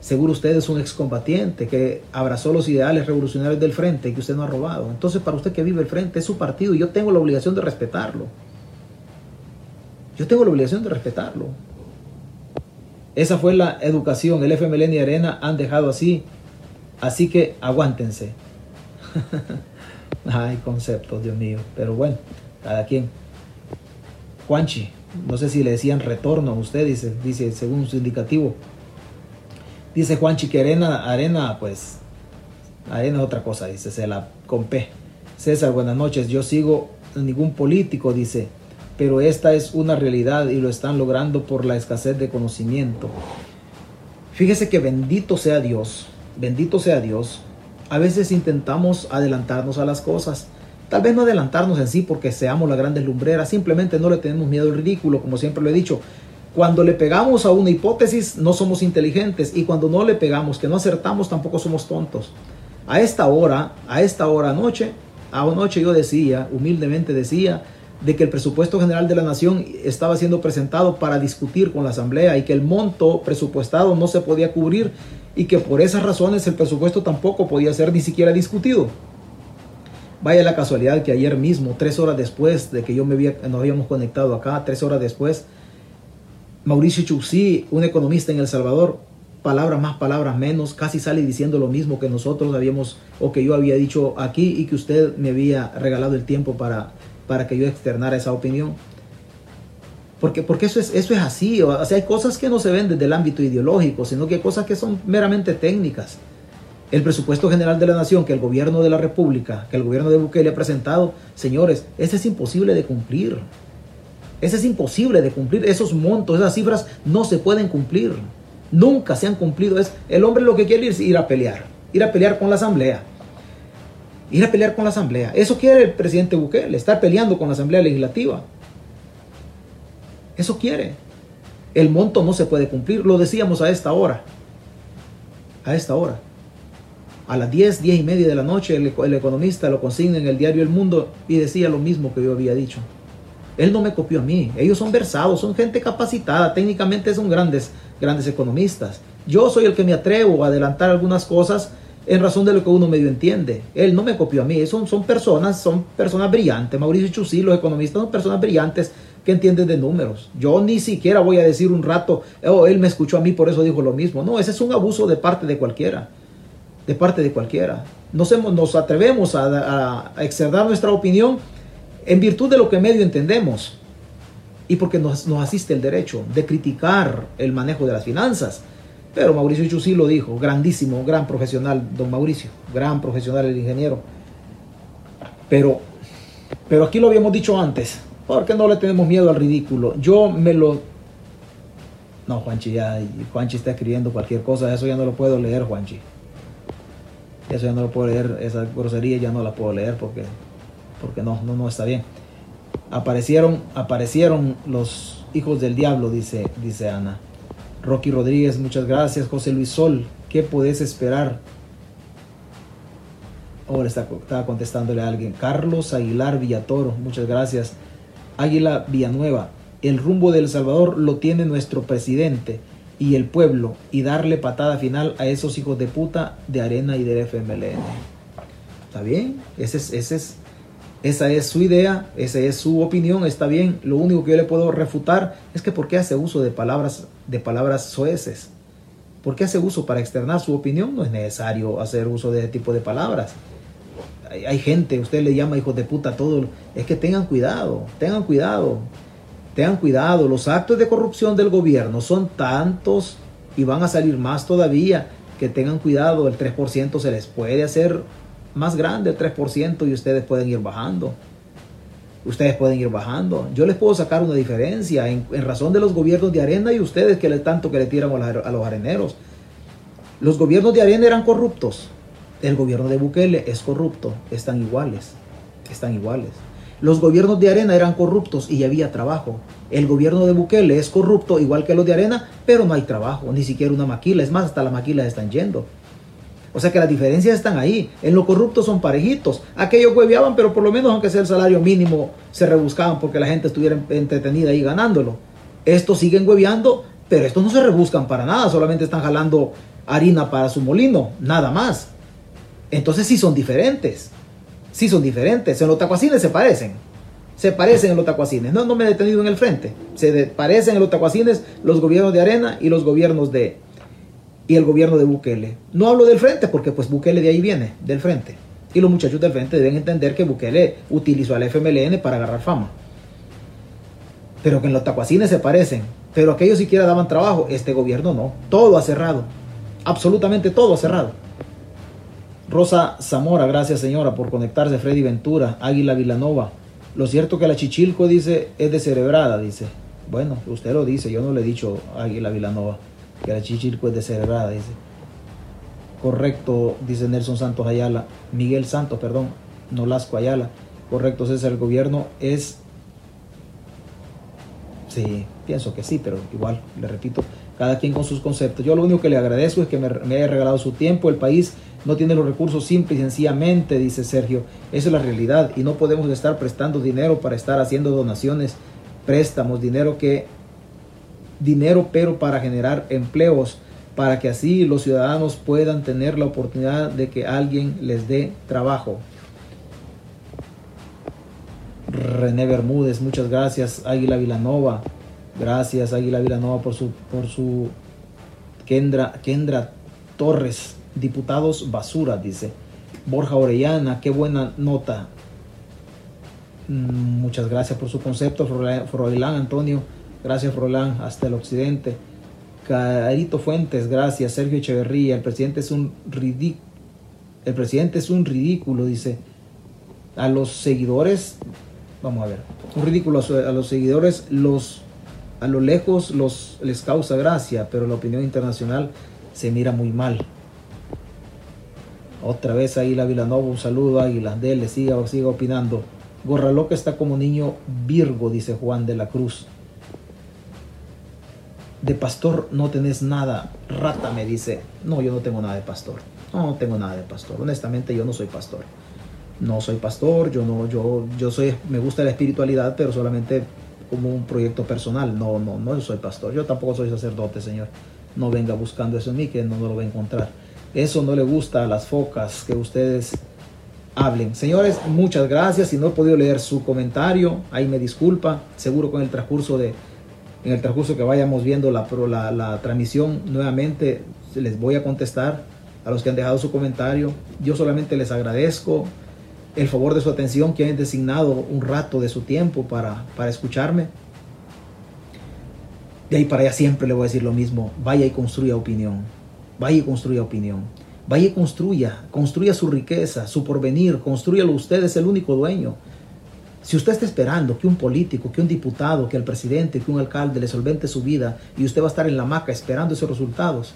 Seguro usted es un excombatiente que abrazó los ideales revolucionarios del frente y que usted no ha robado. Entonces, para usted que vive el frente es su partido y yo tengo la obligación de respetarlo. Yo tengo la obligación de respetarlo. Esa fue la educación. El FMLN y Arena han dejado así. Así que aguántense. Ay, conceptos, Dios mío. Pero bueno, cada quien. Juanchi, no sé si le decían retorno a usted, dice, dice según su indicativo. Dice Juanchi que arena, arena, pues, arena es otra cosa, dice, se la compé. César, buenas noches. Yo sigo ningún político, dice pero esta es una realidad y lo están logrando por la escasez de conocimiento. Fíjese que bendito sea Dios, bendito sea Dios. A veces intentamos adelantarnos a las cosas. Tal vez no adelantarnos en sí porque seamos las grandes lumbreras, simplemente no le tenemos miedo al ridículo, como siempre lo he dicho. Cuando le pegamos a una hipótesis no somos inteligentes y cuando no le pegamos, que no acertamos, tampoco somos tontos. A esta hora, a esta hora anoche, anoche yo decía, humildemente decía, de que el presupuesto general de la nación estaba siendo presentado para discutir con la asamblea y que el monto presupuestado no se podía cubrir y que por esas razones el presupuesto tampoco podía ser ni siquiera discutido. Vaya la casualidad que ayer mismo, tres horas después de que yo me había, nos habíamos conectado acá, tres horas después, Mauricio Chuxí, un economista en El Salvador, palabras más, palabras menos, casi sale diciendo lo mismo que nosotros habíamos o que yo había dicho aquí y que usted me había regalado el tiempo para para que yo externara esa opinión. Porque, porque eso, es, eso es así. O sea, hay cosas que no se ven desde el ámbito ideológico, sino que hay cosas que son meramente técnicas. El presupuesto general de la nación que el gobierno de la República, que el gobierno de Bukele ha presentado, señores, ese es imposible de cumplir. Ese es imposible de cumplir. Esos montos, esas cifras no se pueden cumplir. Nunca se han cumplido. Es, el hombre lo que quiere es ir a pelear, ir a pelear con la asamblea ir a pelear con la Asamblea. Eso quiere el presidente Bukele, estar peleando con la Asamblea Legislativa. Eso quiere. El monto no se puede cumplir, lo decíamos a esta hora. A esta hora. A las 10, 10 y media de la noche el, economista lo consigna en el diario El Mundo y decía lo mismo que yo había dicho. Él no me copió a mí. Ellos son versados, son gente capacitada, técnicamente son grandes, grandes economistas. Yo soy el que me atrevo a adelantar algunas cosas en razón de lo que uno medio entiende. Él no me copió a mí, son, son personas, son personas brillantes. Mauricio Chusí, los economistas son personas brillantes que entienden de números. Yo ni siquiera voy a decir un rato, oh, él me escuchó a mí, por eso dijo lo mismo. No, ese es un abuso de parte de cualquiera. De parte de cualquiera. Nos, nos atrevemos a, a, nuestra opinión en virtud de lo que medio entendemos y porque nos, nos asiste el derecho de criticar el manejo de las finanzas pero Mauricio Chusí lo dijo, grandísimo, gran profesional, don Mauricio, gran profesional el ingeniero. Pero, pero aquí lo habíamos dicho antes, porque no le tenemos miedo al ridículo. Yo me lo... No, Juanchi, ya, Juanchi está escribiendo cualquier cosa, eso ya no lo puedo leer, Juanchi. Eso ya no lo puedo leer, esa grosería ya no la puedo leer porque, porque no, no, no está bien. Aparecieron, aparecieron los hijos del diablo, dice, dice Ana. Rocky Rodríguez, muchas gracias. José Luis Sol, ¿qué puedes esperar? Ahora está, estaba contestándole a alguien. Carlos Aguilar Villatoro, muchas gracias. Águila Villanueva, el rumbo del Salvador lo tiene nuestro presidente y el pueblo y darle patada final a esos hijos de puta de Arena y del FMLN. ¿Está bien? Ese es, ese es, esa es su idea, esa es su opinión, está bien. Lo único que yo le puedo refutar es que por qué hace uso de palabras, de palabras soeces. ¿Por qué hace uso para externar su opinión? No es necesario hacer uso de ese tipo de palabras. Hay, gente, usted le llama hijos de puta a todo. Es que tengan cuidado, tengan cuidado, tengan cuidado. Los actos de corrupción del gobierno son tantos y van a salir más todavía. Que tengan cuidado, el 3% se les puede hacer más grande, el 3%, y ustedes pueden ir bajando. Ustedes pueden ir bajando. Yo les puedo sacar una diferencia en, razón de los gobiernos de arena y ustedes que le tanto que le tiran a los areneros. Los gobiernos de arena eran corruptos. El gobierno de Bukele es corrupto. Están iguales. Están iguales. Los gobiernos de arena eran corruptos y había trabajo. El gobierno de Bukele es corrupto igual que los de arena, pero no hay trabajo, ni siquiera una maquila. Es más, hasta las maquilas están yendo. O sea que las diferencias están ahí. En lo corrupto son parejitos. Aquellos hueveaban, pero por lo menos aunque sea el salario mínimo, se rebuscaban porque la gente estuviera entretenida ahí ganándolo. Estos siguen hueveando, pero estos no se rebuscan para nada. Solamente están jalando harina para su molino, nada más. Entonces sí son diferentes. Sí son diferentes. En los tacuacines se parecen. Se parecen en los tacuacines. No, no me he detenido en el frente. Se parecen en los tacuacines los gobiernos de arena y los gobiernos de, y el gobierno de Bukele. No hablo del frente porque pues Bukele de ahí viene, del frente. Y los muchachos del frente deben entender que Bukele utilizó al FMLN para agarrar fama. Pero que en los tacuacines se parecen. Pero aquellos siquiera daban trabajo. Este gobierno no. Todo ha cerrado. Absolutamente todo ha cerrado. Rosa Zamora, gracias señora por conectarse. Freddy Ventura, Águila Vilanova. Lo cierto que la Chichilco dice es descerebrada, dice. Bueno, usted lo dice, yo no le he dicho Águila Vilanova que la Chichilco es descerebrada, dice. Correcto, dice Nelson Santos Ayala, Miguel Santos, perdón, Nolasco Ayala. Correcto, César, el gobierno es... Sí, pienso que sí, pero igual, le repito, cada quien con sus conceptos. Yo lo único que le agradezco es que me, me haya regalado su tiempo. El país no tiene los recursos simple y sencillamente, dice Sergio. Esa es la realidad y no podemos estar prestando dinero para estar haciendo donaciones, préstamos, dinero que dinero, pero para generar empleos, para que así los ciudadanos puedan tener la oportunidad de que alguien les dé trabajo. René Bermúdez, muchas gracias. Águila Vilanova, gracias Águila Vilanova por su, por su Kendra, Kendra Torres, diputados basura, dice. Borja Orellana, qué buena nota. Mm, muchas gracias por su concepto. Froilán Antonio, Gracias, Roland, hasta el occidente. Carito Fuentes, gracias. Sergio Echeverría, el presidente es un ridículo. El presidente es un ridículo, dice. A los seguidores, vamos a ver, un ridículo a los seguidores, los a lo lejos les causa gracia, pero la opinión internacional se mira muy mal. Otra vez Águila Vilanova, un saludo Águila, dele, siga, siga opinando. Gorra Loca está como niño Virgo, dice Juan de la Cruz de pastor no tenés nada. Rata me dice, no, yo no tengo nada de pastor. No, no tengo nada de pastor. Honestamente, yo no soy pastor. No soy pastor, yo no, yo, yo soy, me gusta la espiritualidad, pero solamente como un proyecto personal. No, no, no soy pastor. Yo tampoco soy sacerdote, Señor. No venga buscando eso en mí, que no, no lo va a encontrar. Eso no le gusta a las focas que ustedes hablen. Señores, muchas gracias. Si no he podido leer su comentario, ahí me disculpa. Seguro con el transcurso de en el transcurso que vayamos viendo la, la, transmisión nuevamente les voy a contestar a los que han dejado su comentario. Yo solamente les agradezco el favor de su atención, que han designado un rato de su tiempo para, para escucharme. De ahí para allá siempre le voy a decir lo mismo. Vaya y construya opinión. Vaya y construya opinión. Vaya y construya. Construya su riqueza, su porvenir. Construyalo usted, es el único dueño. Si usted está esperando que un político, que un diputado, que el presidente, que un alcalde le solvente su vida y usted va a estar en la maca esperando esos resultados,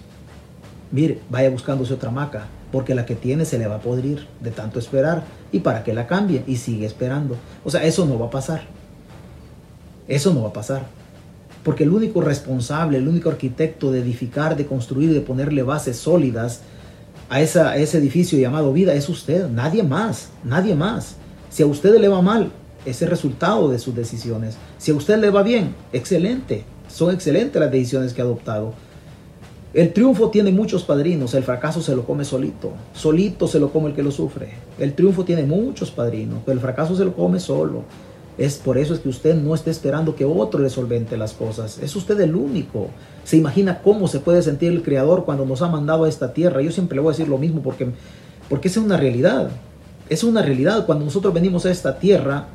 mire, vaya buscándose otra maca, porque la que tiene se le va a podrir de tanto esperar y para que la cambie y sigue esperando. O sea, eso no va a pasar. Eso no va a pasar. Porque el único responsable, el único arquitecto de edificar, de construir, de ponerle bases sólidas a, a ese edificio llamado vida es usted, nadie más, nadie más. Si a usted le va mal, ese resultado de sus decisiones. Si a usted le va bien, excelente. Son excelentes las decisiones que ha adoptado. El triunfo tiene muchos padrinos, el fracaso se lo come solito. Solito se lo come el que lo sufre. El triunfo tiene muchos padrinos, pero el fracaso se lo come solo. Es por eso es que usted no está esperando que otro le solvente las cosas. Es usted el único. Se imagina cómo se puede sentir el Creador cuando nos ha mandado a esta tierra. Yo siempre le voy a decir lo mismo porque, porque es una realidad Es una realidad. Cuando nosotros venimos a esta tierra,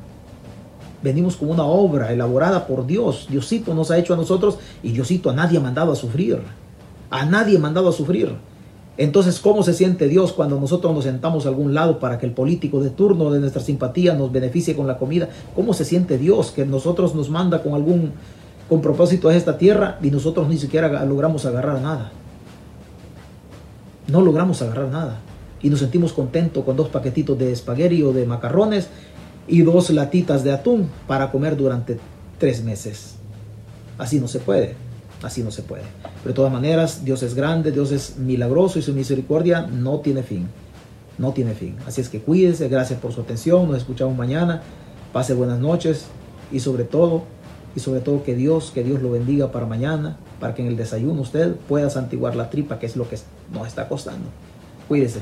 venimos como una obra elaborada por Dios. Diosito nos ha hecho a nosotros y Diosito a nadie ha mandado a sufrir. A nadie ha mandado a sufrir. Entonces, ¿cómo se siente Dios cuando nosotros nos sentamos a algún lado para que el político de turno de nuestra simpatía nos beneficie con la comida? ¿Cómo se siente Dios que nosotros nos manda con algún con propósito a esta tierra y nosotros ni siquiera logramos agarrar nada? No logramos agarrar nada. Y nos sentimos contentos con dos paquetitos de espagueti o de macarrones y dos latitas de atún para comer durante tres meses. Así no se puede. Así no se puede. Pero de todas maneras, Dios es grande, Dios es milagroso y su misericordia no tiene fin. No tiene fin. Así es que cuídese, gracias por su atención, nos escuchamos mañana. Pase buenas noches y sobre todo, y sobre todo que Dios, que Dios lo bendiga para mañana, para que en el desayuno usted pueda santiguar la tripa, que es lo que nos está costando. Cuídese.